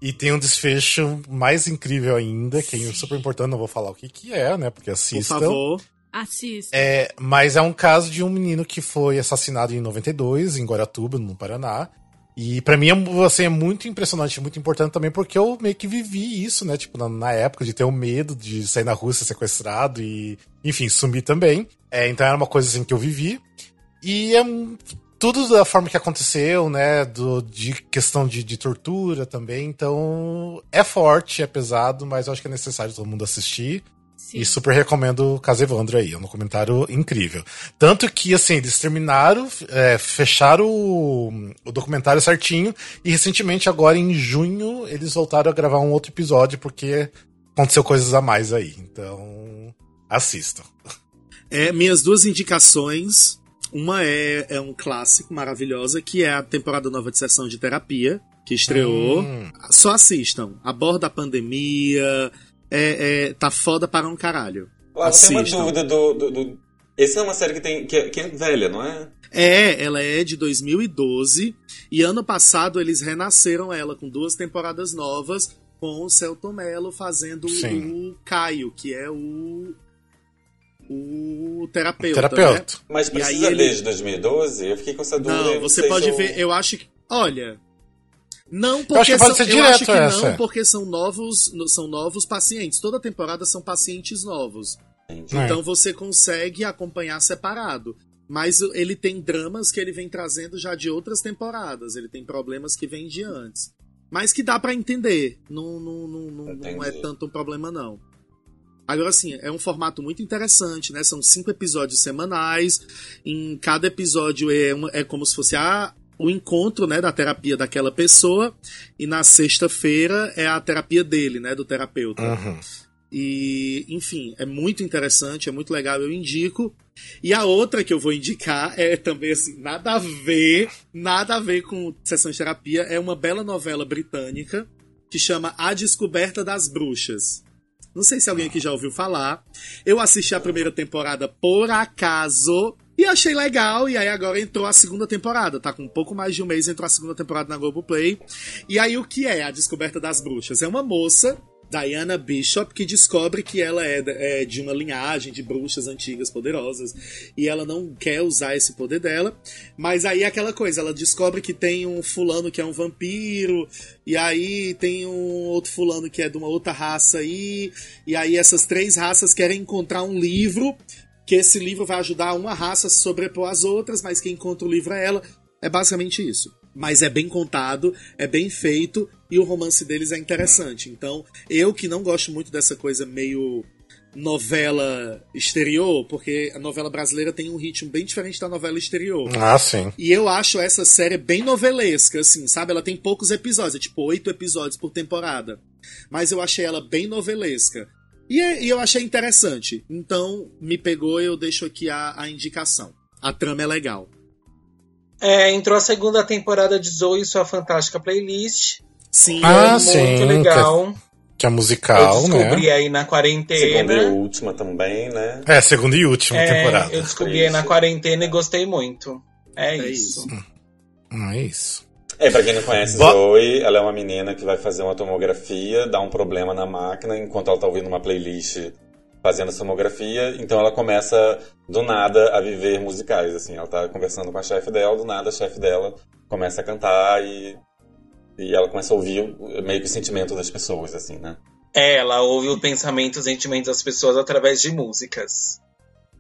A: E tem um desfecho mais incrível ainda, que é super importante, não vou falar o que, que é, né? Porque
B: Por
A: assistam.
B: favor.
C: Assista.
A: É, mas é um caso de um menino que foi assassinado em 92, em Guaratuba, no Paraná. E pra mim, é, assim, é muito impressionante, muito importante também, porque eu meio que vivi isso, né? Tipo, na, na época de ter o medo de sair na ser sequestrado e, enfim, sumir também. É, então era uma coisa assim que eu vivi. E é um- tudo da forma que aconteceu, né? Do, de questão de, de tortura também. Então é forte, é pesado, mas eu acho que é necessário todo mundo assistir.
C: Sim.
A: E super recomendo o Caso Evandro aí, é um documentário incrível. Tanto que, assim, eles terminaram, é, fecharam o, o documentário certinho, e recentemente, agora em junho, eles voltaram a gravar um outro episódio, porque aconteceu coisas a mais aí. Então, assistam.
B: É, minhas duas indicações. Uma é, é um clássico maravilhosa, que é a temporada nova de sessão de terapia, que estreou.
A: Hum.
B: Só assistam. Aborda a pandemia. É, é, tá foda para um caralho.
E: Lá, tem uma dúvida do, do, do- Essa é uma série que, tem, que, é, que é velha, não é?
B: É, ela é de 2012 e ano passado eles renasceram ela com duas temporadas novas com o Celton Mello fazendo
A: Sim.
B: o Caio, que é o o terapeuta.
A: Terapeuta.
B: Né?
E: Mas precisa ele... desde 2012? Eu fiquei com essa dúvida.
B: Não, você pode ver, eu... eu acho que. Olha. Não porque
A: eu acho que pode
B: são,
A: ser direto
B: acho que
A: essa.
B: não porque são novos, são novos pacientes. Toda temporada são pacientes novos.
E: Entendi.
B: Então você consegue acompanhar separado. Mas ele tem dramas que ele vem trazendo já de outras temporadas. Ele tem problemas que vêm de antes. Mas que dá para entender. Não, não, não, não, não é tanto um problema, não. Agora, assim, é um formato muito interessante, né? São cinco episódios semanais. Em cada episódio é, uma, é como se fosse a, o encontro, né, da terapia daquela pessoa. E na sexta-feira é a terapia dele, né, do terapeuta.
A: Uhum.
B: E, enfim, é muito interessante, é muito legal, eu indico. E a outra que eu vou indicar é também assim, nada a ver, nada a ver com sessão de terapia, é uma bela novela britânica que chama A Descoberta das Bruxas. Não sei se alguém aqui já ouviu falar. Eu assisti a primeira temporada por acaso e achei legal, e aí agora entrou a segunda temporada. Tá com um pouco mais de um mês, entrou a segunda temporada na Globoplay. E aí o que é a Descoberta das Bruxas? É uma moça Diana Bishop, que descobre que ela é, é, de uma linhagem de bruxas antigas poderosas e ela não quer usar esse poder dela. Mas aí é aquela coisa, ela descobre que tem um fulano que é um vampiro, e aí tem um outro fulano que é de uma outra raça aí, e aí essas três raças querem encontrar um livro, que esse livro vai ajudar uma raça a se sobrepor às outras, mas quem encontra o livro é ela. É basicamente isso mas é bem contado, é bem feito e o romance deles é interessante. Então, eu que não gosto muito dessa coisa meio novela exterior, porque a novela brasileira tem um ritmo bem diferente da novela exterior.
A: Ah, sim.
B: E eu acho essa série bem novelesca, assim, sabe? Ela tem poucos episódios, é tipo oito episódios por temporada. Mas eu achei ela bem novelesca. E, e eu achei interessante. Então, me pegou e eu deixo aqui a, a indicação. A trama é legal.
D: É, entrou a segunda temporada de Zoe e sua fantástica playlist.
B: Sim,
A: Ah,
D: muito
A: sim,
D: legal.
A: Que é musical,
D: eu descobri
A: né?
D: aí na quarentena.
E: Segunda e última também, né?
A: É, segunda e última
D: É,
A: temporada.
D: eu descobri aí na quarentena e gostei muito. É,
B: É
D: isso.
B: isso.
A: Hum, é isso.
E: É, pra quem não conhece
A: Bo-
E: Zoe, ela é uma menina que vai fazer uma tomografia, dá um problema na máquina enquanto ela tá ouvindo uma playlist fazendo a tomografia, então ela começa do nada a viver musicais, assim, ela tá conversando com a chefe dela, do nada a chefe dela começa a cantar e, e ela começa a ouvir meio que o sentimento das pessoas, assim, né?
D: É, ela ouve o pensamento, os sentimentos das pessoas através de músicas.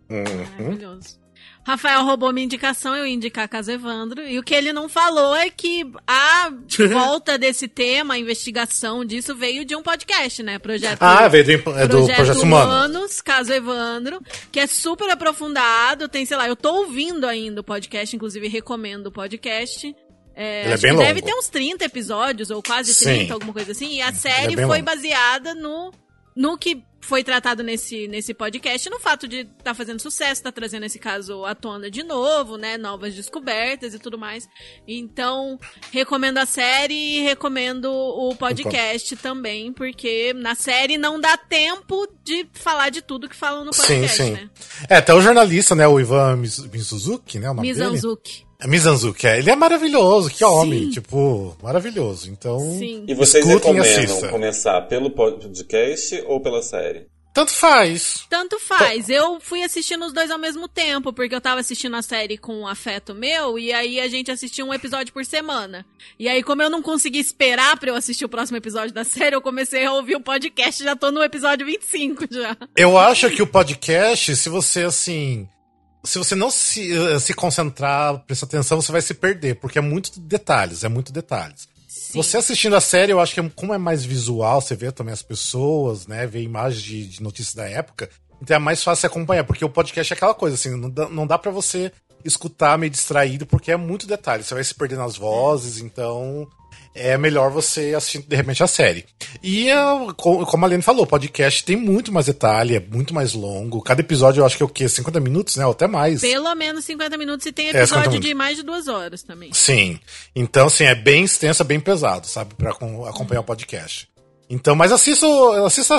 A: Uhum.
C: Maravilhoso. Rafael roubou minha indicação, eu ia indicar Caso Evandro. E o que ele não falou é que a volta desse tema, a investigação disso, veio de um podcast, né? Projeto,
A: Ah, veio do, é do Projeto Humano.
C: Humanos, Caso Evandro, que é super aprofundado. Tem, sei lá, eu tô ouvindo ainda o podcast, inclusive recomendo o podcast. É,
A: Ele é
C: deve ter uns 30 episódios, ou quase
A: Sim.
C: 30, alguma coisa assim. E a série
A: bem
C: foi
A: longo.
C: baseada no, no que foi tratado nesse, nesse podcast, no fato de estar tá fazendo sucesso, tá trazendo esse caso à tona de novo, né? Novas descobertas e tudo mais. Então, recomendo a série e recomendo o podcast também, porque na série não dá tempo de falar de tudo que falam no
A: Sim,
C: podcast,
A: sim.
C: né?
A: É, até o jornalista, né, o Ivan Misuzuki, né, o nome dele?
C: Mizanzuki.
A: É Mizanzuki, é. Ele é maravilhoso, que homem,
C: Sim.
A: tipo, maravilhoso. Então,
C: Sim.
E: E vocês
A: e
E: recomendam começar pelo podcast ou pela série?
A: tanto faz.
C: Tanto faz. Eu fui assistindo os dois ao mesmo tempo, porque eu tava assistindo a série com um afeto meu, e aí a gente assistia um episódio por semana. E aí, como eu não consegui esperar pra eu assistir o próximo episódio da série, eu comecei a ouvir o podcast, já tô no episódio 25 já.
A: Eu acho que o podcast, se você, assim... Se você não se, eh, se concentrar, prestar atenção, você vai se perder, porque é muito detalhes, é muito detalhes.
C: Sim.
A: Você assistindo a série, eu acho que é- como é mais visual, você vê também as pessoas, né? Vê imagens de, de notícias da época. Então é mais fácil acompanhar, porque o podcast é aquela coisa, assim, não dá, não dá pra você escutar meio distraído, porque é muito detalhe. Você vai se perder nas vozes, então é melhor você assistir de repente a série. E co- como a Lene falou, o podcast tem muito mais detalhe, é muito mais longo. Cada episódio eu acho que é o quê? 50 minutos, né? Ou até mais.
C: Pelo menos 50 minutos e tem
A: É, 50
C: episódio
A: minutos.
C: de mais de duas horas também.
A: Sim. Então, assim, é bem extenso, é bem pesado, sabe? Pra acom- acompanhar o podcast. Então, mas assista, o- assista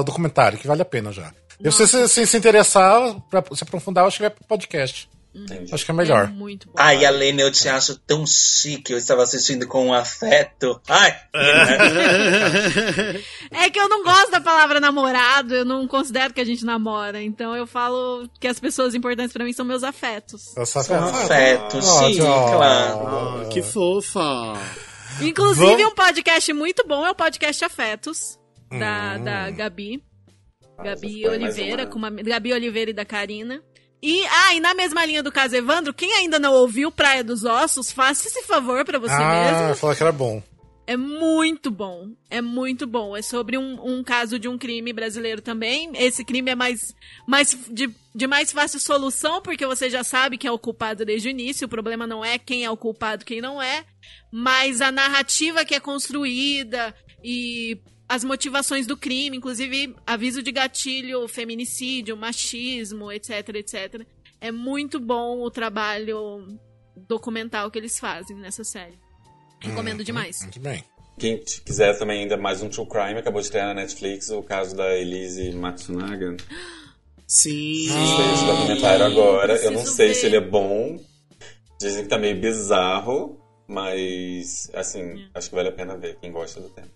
A: o documentário, que vale a pena já. E se você se, se interessar, pra se aprofundar, eu acho que vai pro podcast.
E: Entendi.
A: Acho que é melhor.
C: É muito bom.
D: Ai, Alene, eu te acho tão chique. Eu estava assistindo com um afeto. Ai!
C: É que eu não gosto da palavra namorado, eu não considero que a gente namora. Então eu falo que as pessoas importantes pra mim são meus afetos.
D: São
A: afeto.
D: afetos,
A: Ah,
D: sim,
A: tchau.
D: claro.
B: Ah, que fofa.
C: Inclusive,
A: Vamos-
C: um podcast muito bom é o podcast Afetos, da,
A: Hum.
C: da Gabi.
E: Ah,
C: Gabi Oliveira,
E: uma-
C: com uma, Gabi Oliveira e da Karina. E, ah, e na mesma linha do caso Evandro, quem ainda não ouviu Praia dos Ossos, faça esse favor pra você
A: Ah,
C: mesmo.
A: falou que era bom.
C: É muito bom. É muito bom. É sobre um, um caso de um crime brasileiro também. Esse crime é mais, mais de, de mais fácil solução, porque você já sabe quem é o culpado desde o início. O problema não é quem é o culpado, quem não é. Mas a narrativa que é construída e as motivações do crime, inclusive aviso de gatilho, feminicídio, machismo, etc, etc. É muito bom o trabalho documental que eles fazem nessa série. Recomendo
A: Hum,
C: demais.
A: Muito bem.
E: Quem quiser também ainda mais um True Crime, acabou de estrear na Netflix o caso da Elise Matsunaga.
B: Sim.
E: Tem esse documentário agora. Eu não sei
C: ver.
E: se ele é bom. Dizem que tá meio bizarro, mas assim, acho que vale a pena ver quem gosta do tema.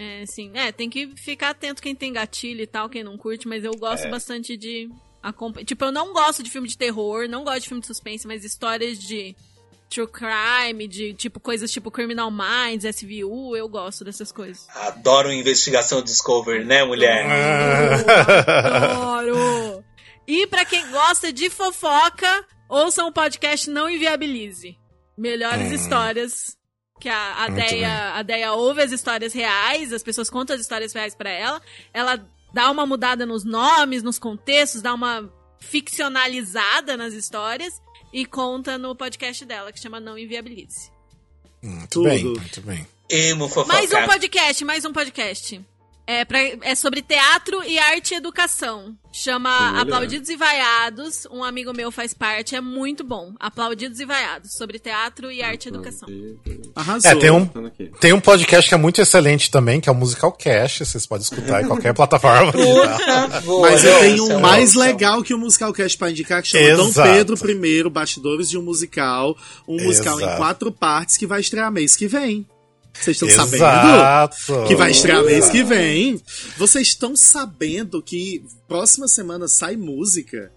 C: É, sim. É, tem que ficar atento quem tem gatilho e tal, quem não curte, mas eu gosto
E: É.
C: bastante de acompanhar. Tipo, eu não gosto de filme de terror, não gosto de filme de suspense, mas histórias de true crime, de tipo coisas tipo Criminal Minds, SVU, eu gosto dessas coisas.
D: Adoro investigação Discovery, né, mulher?
C: Adoro! E pra quem gosta de fofoca, ouçam o podcast Não Inviabilize. Melhores
A: Hum.
C: histórias que a, a, Deia, a Deia ouve as histórias reais, as pessoas contam as histórias reais pra ela. Ela dá uma mudada nos nomes, nos contextos, dá uma ficcionalizada nas histórias e conta no podcast dela, que chama Não Inviabilize.
A: Muito
B: Tudo.
A: bem, muito bem.
D: Emo fofocar.
C: Mais um podcast, mais um podcast. É, pra- é sobre teatro e arte e educação. Chama
E: Olha.
C: Aplaudidos e Vaiados. Um amigo meu faz parte, é muito bom. Aplaudidos e Vaiados, sobre teatro e arte e educação.
B: Arrasou.
A: É, tem um, tem um podcast que é muito excelente também, que é o Musical Cast. Vocês podem escutar em qualquer plataforma.
B: Mas eu tenho
D: ouçam,
B: um mais legal que o Musical Cast pra indicar, que chama
A: Exato.
B: Dom Pedro I, Bastidores de um Musical. Um musical em
A: Exato.
B: quatro partes que vai estrear mês que vem. Vocês estão sabendo? Que vai estrear mês que vem. Vocês estão sabendo que próxima semana sai música?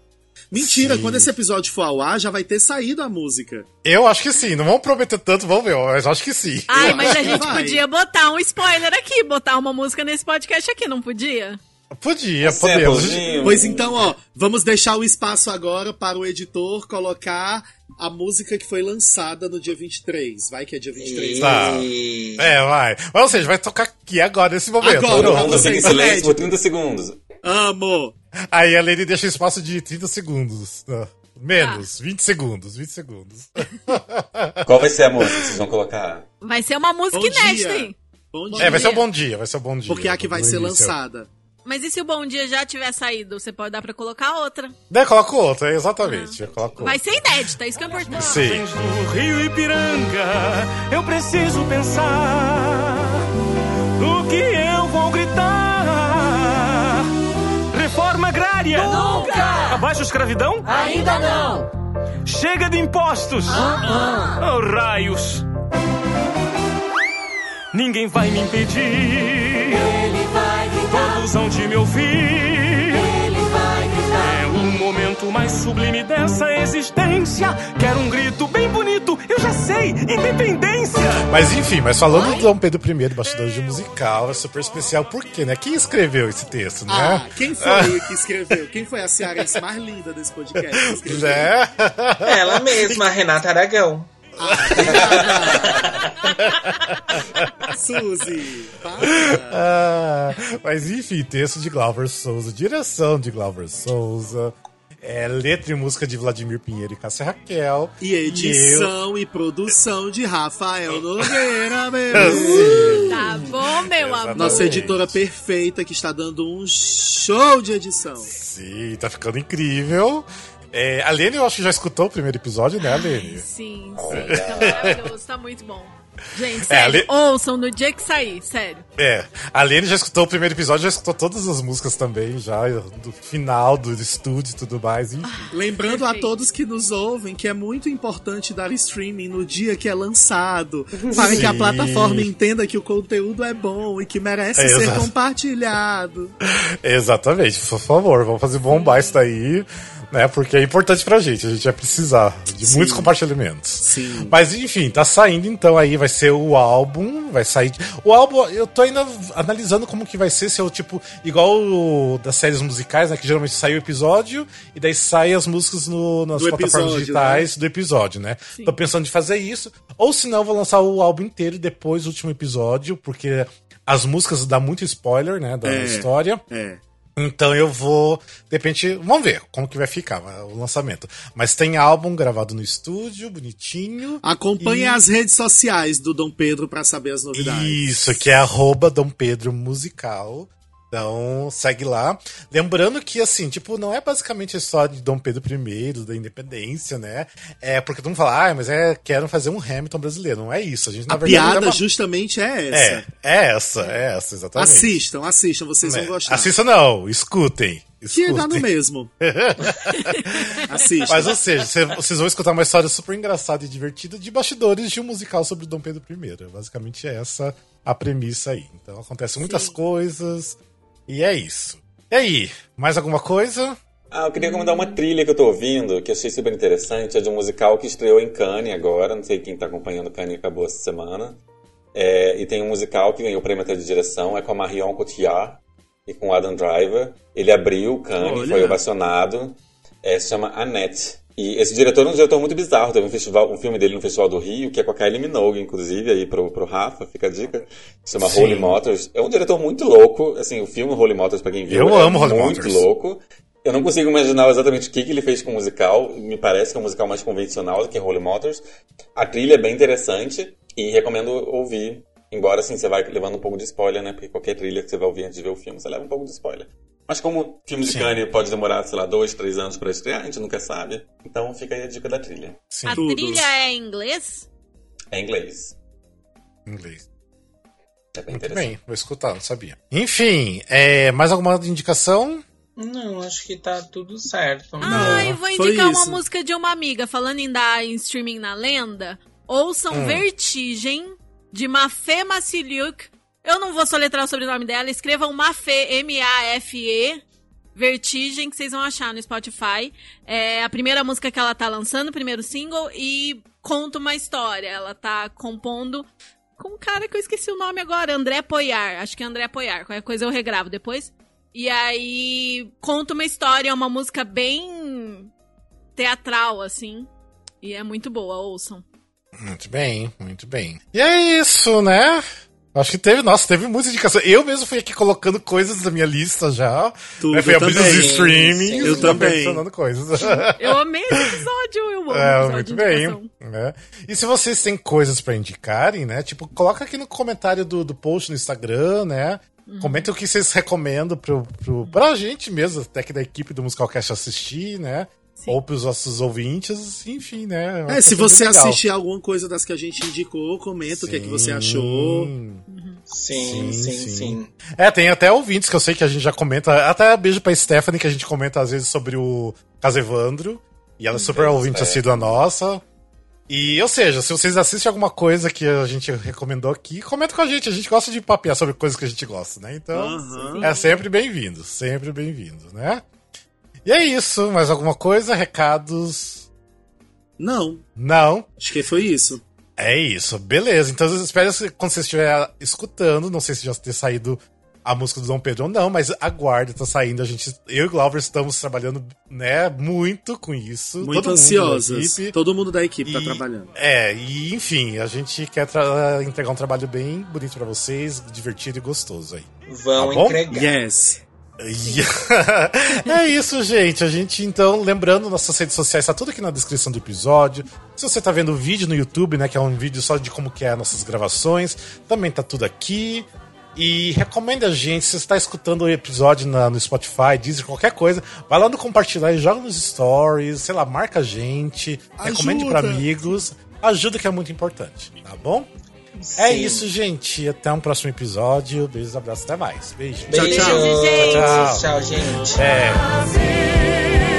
B: Mentira,
A: Sim.
B: quando esse episódio for ao ar, já vai ter saído a música.
A: Eu acho que sim. Não vamos prometer tanto, vamos ver. Mas acho que sim.
C: Ai,
B: Eu
C: mas a
B: que
C: gente
B: vai.
C: podia botar um spoiler aqui, botar uma música nesse podcast aqui, não podia?
A: Podia, podemos.
E: Samplezinho.
B: Pois então, ó, vamos deixar o espaço agora para o editor colocar a música que foi lançada no dia 23. Vai que é dia 23.
A: Tá.
D: E...
A: É, vai. Ou seja, vai tocar aqui agora, nesse momento.
B: Agora,
E: Todo mundo fica em silêncio
B: inédito.
E: por 30 segundos.
B: Amo!
A: Aí a Lady deixa espaço de 30 segundos. Ah, Menos,
C: Tá.
A: 20 segundos, 20 segundos.
E: Qual vai ser a música que vocês vão colocar?
C: Vai ser uma música
B: Bom
C: inédita
B: dia.
C: aí.
B: Bom dia.
A: É, vai ser o bom dia, vai ser o bom dia.
B: Porque é a que vai ser
A: início.
B: lançada.
C: Mas e se o Bom Dia já tiver saído? Você pode dar pra colocar outra.
A: Daí coloca outra, exatamente. eu coloco
C: Vai ser inédita, isso que é importante.
A: Sim.
F: do Rio Ipiranga, eu preciso pensar no que eu vou gritar. Reforma agrária. Nunca! Abaixo a escravidão?
G: Ainda não!
F: Chega de impostos. Oh, raios. Ninguém vai me impedir.
G: Ele vai
F: hão de me ouvir.
G: ele vai gritar.
F: É o momento mais sublime dessa existência. Quero um grito bem bonito, eu já sei, independência.
A: Mas enfim, mas falando do Dom Pedro I, bastidores de musical, é super especial, por quê, né? Quem escreveu esse texto,
B: Ah,
A: né?
B: quem foi que escreveu? Quem foi a cearense mais linda desse podcast?
A: Né?
D: Ela mesma, Renata Aragão.
B: Suzy, para.
A: Ah, mas enfim, texto de Glauber Souza, direção de Glauber Souza, é, letra e música de Vladimir Pinheiro e Cássia Raquel.
B: E edição e produção de Rafael Nogueira,
A: eu-
B: bebê.
A: Sim.
C: Tá bom, meu amor.
A: Exatamente.
B: Nossa editora perfeita que está dando um show de edição.
A: Sim, tá ficando incrível. É, a Lene, eu acho que já escutou o primeiro episódio, né, Lene?
C: Sim, sim. Tá maravilhoso, tá muito bom. Gente, sério,
A: ali-
C: ouçam no dia que sair, sério.
A: É, a Lene já escutou o primeiro episódio, já escutou todas as músicas também, já do final do estúdio e tudo mais. Enfim.
B: Lembrando a
C: Perfeito.
B: todos que nos ouvem que é muito importante dar streaming no dia que é lançado, para que a
A: Sim.
B: plataforma entenda que o conteúdo é bom e que merece
A: É,
B: ser compartilhado.
A: Exatamente, por favor, vamos fazer bombar isso daí, né? Porque é importante pra gente, a gente vai precisar de
B: Sim.
A: muitos compartilhamentos.
B: Sim.
A: Mas enfim, tá saindo então aí, vai ser o álbum, vai sair. O álbum, eu tô ainda analisando como que vai ser, se é o tipo, igual o das séries musicais, né? Que geralmente sai o episódio e daí sai as músicas no- nas
B: Do
A: plataformas
B: episódio,
A: digitais do episódio, né? Tô pensando em fazer isso. Ou se não, eu vou lançar o álbum inteiro depois do último episódio, porque as músicas dá muito spoiler, né? Da
B: É.
A: história.
B: É.
A: Então eu vou, de repente, vamos ver como que vai ficar o lançamento. Mas tem álbum gravado no estúdio, bonitinho.
B: Acompanhe
A: E-
B: as redes sociais do Dom Pedro para saber as novidades.
A: Isso, que é arroba Dom Pedro Musical. Então, segue lá. Lembrando que, assim, tipo, não é basicamente a história de Dom Pedro I, da independência, né? É porque todo mundo fala, ah, mas é, querem fazer um Hamilton brasileiro. Não é isso. A gente, na
B: A
A: verdade,
B: piada
A: é, uma-
B: justamente é essa.
A: é, é essa, é essa, exatamente.
B: Assistam, assistam, vocês
A: É.
B: vão gostar.
A: Assista não, escutem.
B: Que
A: escutem.
B: dá no mesmo. Assistam.
A: Mas, ou seja, cê- vocês vão escutar uma história super engraçada e divertida de bastidores de um musical sobre Dom Pedro I. Basicamente é essa a premissa aí. Então acontecem muitas coisas e é isso. E aí, mais alguma coisa?
E: Ah, eu queria recomendar uma trilha que eu tô ouvindo, que eu achei super interessante. É de um musical que estreou em Cannes agora. Não sei quem tá acompanhando Cannes, acabou essa semana. É, e tem um musical que ganhou o prêmio até de direção. É com a Marion Cotillard e com o Adam Driver. Ele abriu Cannes,
B: Olha.
E: foi ovacionado. É, se chama Annette. E esse diretor é um diretor muito bizarro. Teve um, festival, um filme dele no Festival do Rio, que é com a Kylie Minogue, inclusive, aí pro, pro Rafa, fica a dica. Se chama
A: Sim.
E: Holy Motors. É um diretor muito louco. Assim, o filme Holy Motors, pra quem viu,
A: Eu
E: é
A: amo Holy
E: muito
A: Motors.
E: louco. Eu não consigo imaginar exatamente o que, que ele fez com o musical. Me parece que é um musical mais convencional do que Holy Motors. A trilha é bem interessante e recomendo ouvir. Embora, assim, você vai levando um pouco de spoiler, né? Porque qualquer trilha que você vai ouvir antes de ver o filme, você leva um pouco de spoiler. Mas como filme de. Cannes pode demorar, sei lá, dois, três anos pra estrear, a gente nunca sabe. Então fica aí a dica da trilha.
A: Sim,
C: A
B: Tudo.
C: trilha é em inglês?
E: É em inglês.
A: em inglês.
E: É bem
A: Muito
E: interessante.
A: bem, vou escutar, não sabia. Enfim, é, mais alguma indicação?
D: Não, acho que tá tudo certo.
C: Ah, eu vou indicar uma música de uma amiga. Falando em dar em streaming na lenda, ouçam
A: Hum.
C: Vertigem, de Mafê Massiliuk. Eu não vou soletrar o sobrenome dela, escrevam Mafê, M-A-F-E, Vertigem, que vocês vão achar no Spotify. É a primeira música que ela tá lançando, o primeiro single, e conta uma história. Ela tá compondo com um cara que eu esqueci o nome agora, André Poiar. Acho que é André Poiar. Qualquer coisa eu regravo depois. E aí conta uma história, é uma música bem teatral, assim. E é muito boa, ouçam.
A: Muito bem, muito bem. E é isso, né? Acho que teve, nossa, teve muita indicação. Eu mesmo fui aqui colocando coisas da minha lista já.
B: Tudo
A: Né, fui abrindo
B: também.
A: os streamings.
B: Eu também.
A: adicionando coisas.
C: Eu amei esse episódio, eu amo
A: É,
C: episódio
A: muito bem. né? E se vocês têm coisas pra indicarem, né? Tipo, coloca aqui no comentário do, do post no Instagram, né?
C: Uhum.
A: Comenta o que vocês recomendam pro, pro, pra gente mesmo, até que da equipe do Musicalcast assistir, né?
C: Sim.
A: Ou pros nossos ouvintes, enfim, né?
B: É, se
A: Vai ser
B: você assistir alguma coisa das que a gente indicou, comenta o que é que você achou.
A: Sim,
D: Sim, sim,
A: sim.
D: sim.
A: É, tem até ouvintes que eu sei que a gente já comenta. Até beijo pra Stephanie, que a gente comenta às vezes sobre o caso Evandro. E ela é super
E: Beijo,
A: ouvinte
E: Steph.
A: assídua nossa. E, ou seja, se vocês assistem alguma coisa que a gente recomendou aqui, comenta com a gente. A gente gosta de papear sobre coisas que a gente gosta, né? Então,
B: Aham.
A: é sempre bem-vindo. Sempre bem-vindo, né? E é isso. Mais alguma coisa? Recados?
B: Não,
A: Não.
B: acho que foi isso.
A: É isso, beleza. Então eu espero que quando você estiver escutando, não sei se já ter saído a música do Dom Pedro ou não, mas aguarde, tá saindo. A gente, eu e o Glauber estamos trabalhando, né, muito com isso.
B: Muito
A: todo mundo
B: ansiosas.
A: equipe.
B: Todo mundo da equipe tá
A: E-
B: trabalhando.
A: É, e enfim, a gente quer entregar um trabalho bem bonito pra vocês, divertido e gostoso aí.
D: Vão
A: Tá
D: entregar.
B: Yes.
A: é isso, gente. A gente, então, lembrando, nossas redes sociais, tá tudo aqui na descrição do episódio. Se você tá vendo o vídeo no YouTube, né, que é um vídeo só de como que é nossas gravações, também tá tudo aqui. E recomenda a gente, se você está escutando o episódio na- no Spotify, Deezer, qualquer coisa, vai lá no compartilhar e joga nos stories, sei lá, marca a gente, recomende
B: Ajuda.
A: para amigos, ajuda que é muito importante, tá bom? É
D: Sim.
A: isso, gente. Até um próximo episódio. Beijos, abraços, até mais. Beijo.
D: Beijo,
B: Tchau, tchau.
D: gente.
A: Tchau, tchau.
D: Tchau, gente.
A: É.